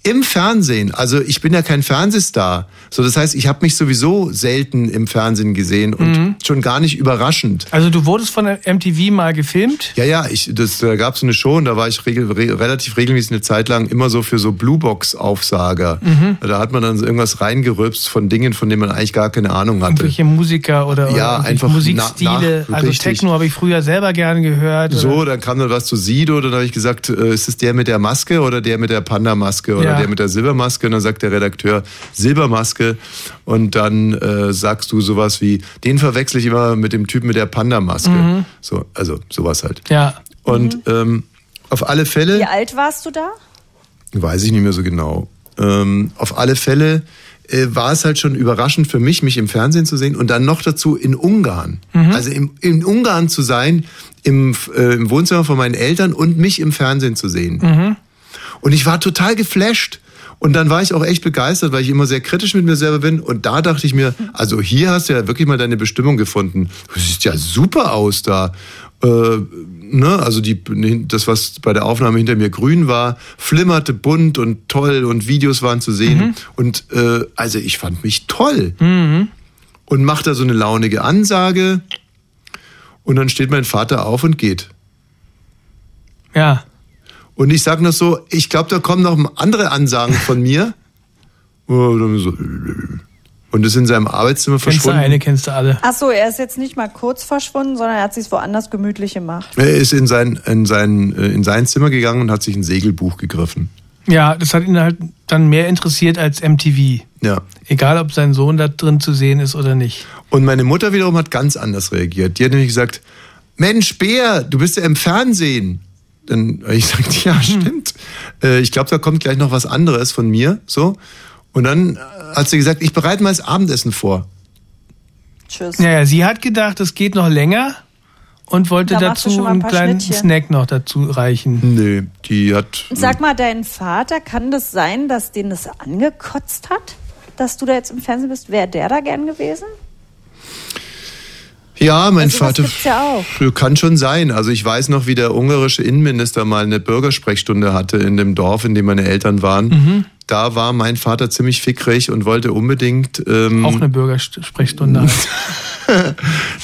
Im Fernsehen. Also ich bin ja kein Fernsehstar. So, das heißt, ich habe mich sowieso selten im Fernsehen gesehen und schon gar nicht überraschend. Also du wurdest von der MTV mal gefilmt? Ja, ja, ich, das, da gab es eine Show und da war ich regel, re, relativ regelmäßig eine Zeit lang immer so für so Bluebox-Aufsager. Mhm. Da hat man dann so irgendwas reingerülpst von Dingen, von denen man eigentlich gar keine Ahnung hatte. Irgendwelche Musiker oder, Ja, oder einfach Musikstile. nach- nach- also richtig. Techno habe ich früher selber gerne gehört. So, Oder? dann kam dann was zu Sido, dann habe ich gesagt, äh, ist es der mit der Maske oder der mit der Panda-Maske oder Ja. der mit der Silbermaske? Und dann sagt der Redakteur Silbermaske und dann äh, sagst du sowas wie, den verwechsel ich immer mit dem Typen mit der Panda-Maske. Mhm. So, also sowas halt. Ja. Und ähm, auf alle Fälle... wie alt warst du da? Weiß ich nicht mehr so genau. Ähm, auf alle Fälle äh, war es halt schon überraschend für mich, mich im Fernsehen zu sehen und dann noch dazu in Ungarn. Mhm. Also im, in Ungarn zu sein, im, äh, im Wohnzimmer von meinen Eltern und mich im Fernsehen zu sehen. Mhm. Und ich war total geflasht. Und dann war ich auch echt begeistert, weil ich immer sehr kritisch mit mir selber bin. Und da dachte ich mir, also hier hast du ja wirklich mal deine Bestimmung gefunden. Du siehst ja super aus da. Äh, ne? Also die, das, was bei der Aufnahme hinter mir grün war, flimmerte bunt und toll und Videos waren zu sehen. Mhm. Und äh, also ich fand mich toll. Mhm. Und macht da so eine launige Ansage. Und dann steht mein Vater auf und geht. Ja. Und ich sag noch so, ich glaube, da kommen noch andere Ansagen von mir. Und dann so, und ist in seinem Arbeitszimmer Kennst du verschwunden. eine, kennst du alle. Ach so, er ist jetzt nicht mal kurz verschwunden, sondern er hat sich woanders gemütlich gemacht. Er ist in sein, in, sein, äh, in sein Zimmer gegangen und hat sich ein Segelbuch gegriffen. Ja, das hat ihn halt dann mehr interessiert als MTV. Ja. Egal, ob sein Sohn da drin zu sehen ist oder nicht. Und meine Mutter wiederum hat ganz anders reagiert. Die hat nämlich gesagt, Mensch, Bär, du bist ja im Fernsehen. Dann habe ich gesagt, ja, stimmt. Äh, ich glaube, da kommt gleich noch was anderes von mir. So. Und dann hat sie gesagt, ich bereite mal das Abendessen vor. Tschüss. Naja, sie hat gedacht, es geht noch länger und wollte Da dazu ein einen kleinen Schnittchen. Snack noch dazu reichen. Nee, die hat. Sag mal, dein Vater, kann das sein, dass den das angekotzt hat, dass du da jetzt im Fernsehen bist? Wäre der da gern gewesen? Ja, mein Also Vater. ja auch. Kann schon sein. Also ich weiß noch, wie der ungarische Innenminister mal eine Bürgersprechstunde hatte in dem Dorf, in dem meine Eltern waren. Mhm. Da war mein Vater ziemlich fickrig und wollte unbedingt. Ähm, Auch eine Bürgersprechstunde.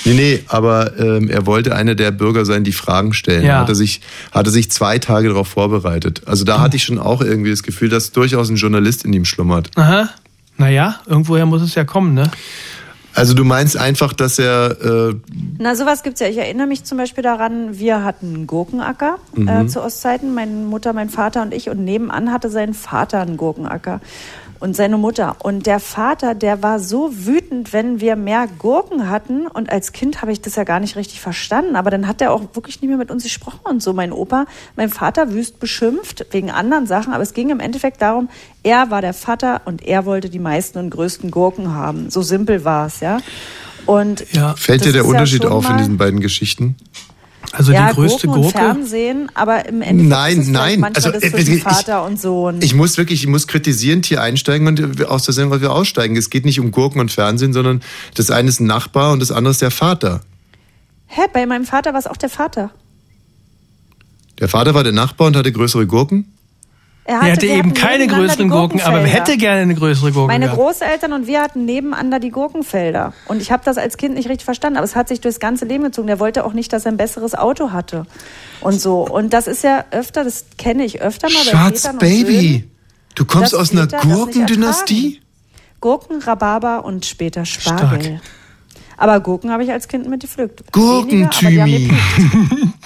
Nee, nee, aber ähm, er wollte einer der Bürger sein, die Fragen stellen. Ja. Hatte sich, hatte sich zwei Tage darauf vorbereitet. Also da hatte ich schon auch irgendwie das Gefühl, dass durchaus ein Journalist in ihm schlummert. Aha. Naja, irgendwoher muss es ja kommen, ne? Also du meinst einfach, dass er äh, Na, sowas gibt's ja. Ich erinnere mich zum Beispiel daran, wir hatten einen Gurkenacker Mhm. äh, zu Ostzeiten, meine Mutter, mein Vater und ich. Und nebenan hatte sein Vater einen Gurkenacker und seine Mutter. Und der Vater, der war so wütend, wenn wir mehr Gurken hatten. Und als Kind habe ich das ja gar nicht richtig verstanden. Aber dann hat er auch wirklich nicht mehr mit uns gesprochen und so. Mein Opa, mein Vater wüst beschimpft wegen anderen Sachen. Aber es ging im Endeffekt darum, er war der Vater und er wollte die meisten und größten Gurken haben. So simpel war es, ja. Und fällt dir der Unterschied ja auf in diesen beiden Geschichten? Also ja, Gurken und Fernsehen, aber im Endeffekt Nein, ist es nein, manchmal also, das äh, zwischen ich- Vater und Sohn. Ich muss wirklich, ich muss kritisierend hier einsteigen und aus der Sendung wir aussteigen. Es geht nicht um Gurken und Fernsehen, sondern das eine ist ein Nachbar und das andere ist der Vater. Hä, bei meinem Vater war es auch der Vater. Der Vater war der Nachbar und hatte größere Gurken. Er, Er hatte eben keine größeren Gurken, aber er hätte gerne eine größere Gurke Meine gehabt. Großeltern und wir hatten nebeneinander die Gurkenfelder. Und ich habe das als Kind nicht richtig verstanden, aber es hat sich durchs ganze Leben gezogen. Der wollte auch nicht, dass er ein besseres Auto hatte. Und so. Und das ist ja öfter, das kenne ich öfter mal Schatz, Vätern Baby, Söhnen, du kommst aus einer Gurkendynastie? Gurken, Rhabarber und später Spargel. Aber Gurken habe ich als Kind mitgepflückt. Gurkentümi.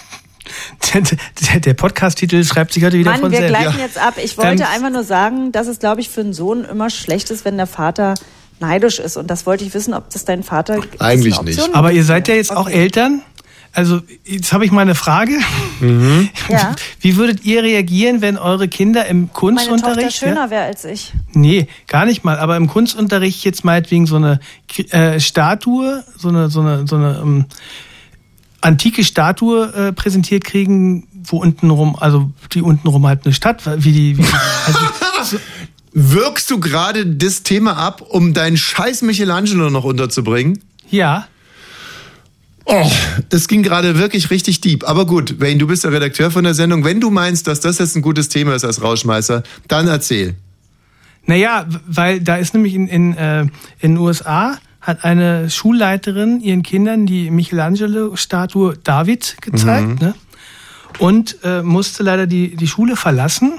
Der, der, Podcast-Titel schreibt sich heute wieder Mann, von wir selbst. gleiten jetzt ab. Ich wollte Ähm, einfach nur sagen, dass es, glaube ich, für einen Sohn immer schlecht ist, wenn der Vater neidisch ist. Und das wollte ich wissen, ob das dein Vater eine Option Aber ihr seid ja jetzt auch Eltern. Also, jetzt habe ich mal eine Frage. Ja. Wie würdet ihr reagieren, wenn eure Kinder im Meine Tochter Kunstunterricht. schöner wäre als ich. Nee, gar nicht mal. Aber im Kunstunterricht jetzt meinetwegen so eine äh, Statue, so eine, so eine, so eine ähm, antike Statue äh, präsentiert kriegen, wo untenrum, also die untenrum halt eine Stadt, wie die, wie die also, Wirkst du gerade das Thema ab, um deinen scheiß Michelangelo noch unterzubringen? Ja. Oh, das ging gerade wirklich richtig deep. Aber gut, Wayne, du bist der Redakteur von der Sendung. Wenn du meinst, dass das jetzt ein gutes Thema ist als Rauschmeißer, dann erzähl. Naja, weil da ist nämlich in, in, äh, in den USA hat eine Schulleiterin ihren Kindern die Michelangelo-Statue David gezeigt Mhm. ne? und äh, musste leider die, die Schule verlassen,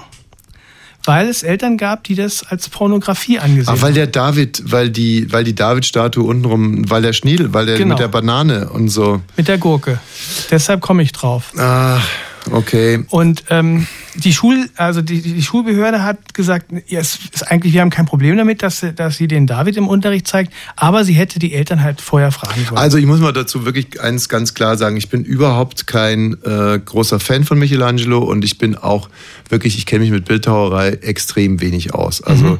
weil es Eltern gab, die das als Pornografie angesehen Ach, weil der David, weil die, weil die David-Statue untenrum, weil der Schniedel, weil der Genau. mit der Banane und so. mit der Gurke. Deshalb komme ich drauf. Ah, okay. Und ähm, die Schul, also die, die Schulbehörde hat gesagt, ja, es ist eigentlich, wir haben kein Problem damit, dass, sie- dass sie den David im Unterricht zeigt, aber sie hätte die Eltern halt vorher fragen sollen. Also ich muss mal dazu wirklich eins ganz klar sagen, ich bin überhaupt kein äh, großer Fan von Michelangelo und ich bin auch wirklich, ich kenne mich mit Bildhauerei extrem wenig aus. Also Mhm.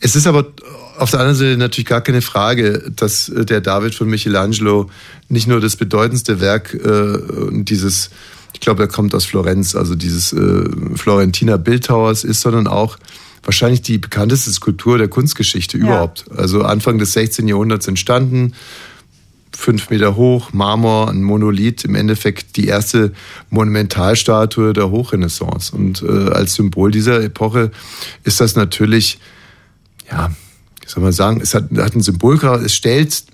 es ist aber auf der anderen Seite natürlich gar keine Frage, dass äh, der David von Michelangelo nicht nur das bedeutendste Werk äh, dieses, ich glaube, er kommt aus Florenz, also dieses äh, Florentiner Bildhauers ist, sondern auch wahrscheinlich die bekannteste Skulptur der Kunstgeschichte überhaupt. Also Anfang des 16. Jahrhunderts entstanden, fünf Meter hoch, Marmor, ein Monolith, im Endeffekt die erste Monumentalstatue der Hochrenaissance. Und äh, als Symbol dieser Epoche ist das natürlich, ja, wie soll man sagen, es hat, hat ein Symbolcharakter, es stellt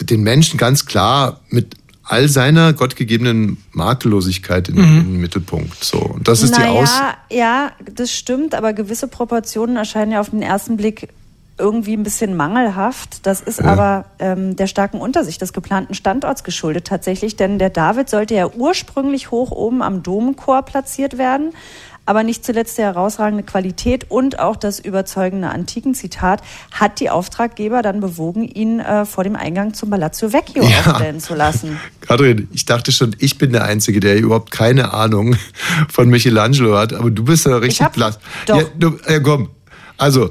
den Menschen ganz klar mit all seiner gottgegebenen Makellosigkeit in, Mhm. in den Mittelpunkt. So. Und das ist die Aus. naja, ja, das stimmt, aber gewisse Proportionen erscheinen ja auf den ersten Blick irgendwie ein bisschen mangelhaft. Das ist Ja. aber ähm, der starken Untersicht des geplanten Standorts geschuldet tatsächlich, denn der David sollte ja ursprünglich hoch oben am Domchor platziert werden. Aber nicht zuletzt die herausragende Qualität und auch das überzeugende Antiken-Zitat hat die Auftraggeber dann bewogen, ihn äh, vor dem Eingang zum Palazzo Vecchio Ja. aufstellen zu lassen. Katrin, ich dachte schon, ich bin der Einzige, der überhaupt keine Ahnung von Michelangelo hat, aber du bist ja richtig blass. doch. Ja, du, ja, komm. Also,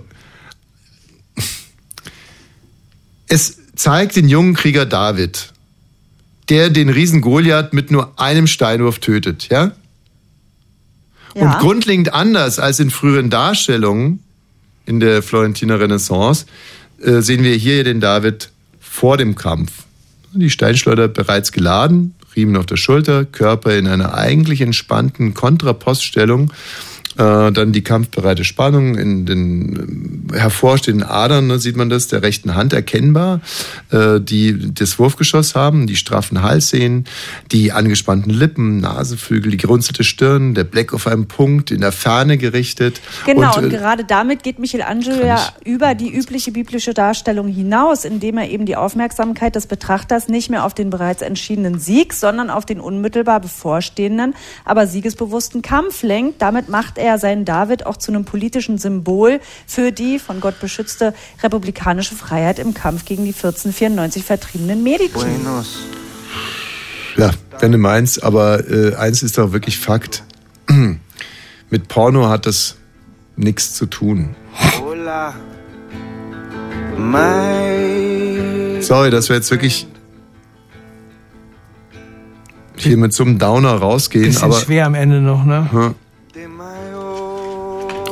Es zeigt den jungen Krieger David, der den Riesen Goliath mit nur einem Steinwurf tötet, ja? Ja. Und grundlegend anders als in früheren Darstellungen in der Florentiner Renaissance äh, sehen wir hier den David vor dem Kampf. Die Steinschleuder bereits geladen, Riemen auf der Schulter, Körper in einer eigentlich entspannten Kontrapoststellung. Äh, dann die kampfbereite Spannung in den äh, hervorstehenden Adern, ne, sieht man das, der rechten Hand erkennbar, äh, die das Wurfgeschoss haben, die straffen Halssehnen, die angespannten Lippen, Nasenflügel, die gerunzelte Stirn, der Blick auf einen Punkt, in der Ferne gerichtet. Genau, und, äh, gerade damit geht Michelangelo ja über die übliche biblische Darstellung hinaus, indem er eben die Aufmerksamkeit des Betrachters nicht mehr auf den bereits entschiedenen Sieg, sondern auf den unmittelbar bevorstehenden, aber siegesbewussten Kampf lenkt. Damit macht er seinen David auch zu einem politischen Symbol für die von Gott beschützte republikanische Freiheit im Kampf gegen die 1494 vertriebenen Medici. Ja, wenn du meinst, aber äh, eins ist doch wirklich Fakt. Mit Porno hat das nichts zu tun. Sorry, dass wir jetzt wirklich hier mit so einem Downer rausgehen, Bisschen aber. schwer am Ende noch, ne? Hm.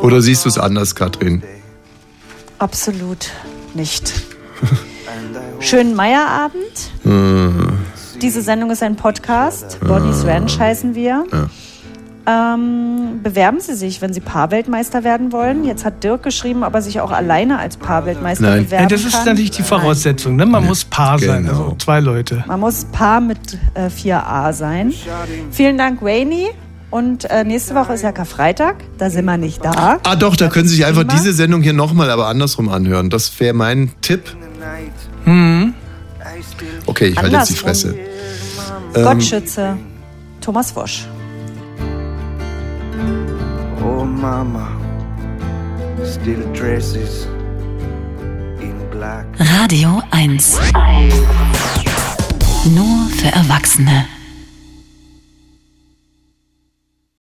Oder siehst du es anders, Katrin? Absolut nicht. Schönen Meierabend. Hm. Diese Sendung ist ein Podcast. Bonnie's Ranch heißen wir. Ja. Ähm, bewerben Sie sich, wenn Sie Paarweltmeister werden wollen. Jetzt hat Dirk geschrieben, ob er sich auch alleine als Paarweltmeister Nein. bewerben Ja, das ist kann. natürlich die Voraussetzung, ne? Man muss Paar sein, genau. also zwei Leute. Man muss Paar mit äh, 4a sein. Vielen Dank, Rainy. Und äh, nächste Woche ist ja Karfreitag. Da sind wir nicht da. Ah, doch, da können Sie sich einfach diese Sendung hier nochmal, aber andersrum anhören. Das wäre mein Tipp. Mhm. Okay, ich halte jetzt die. Fresse. Ähm, Gottschütze. Thomas Wosch. Oh Mama, still dresses in black. Radio 1. Nur für Erwachsene.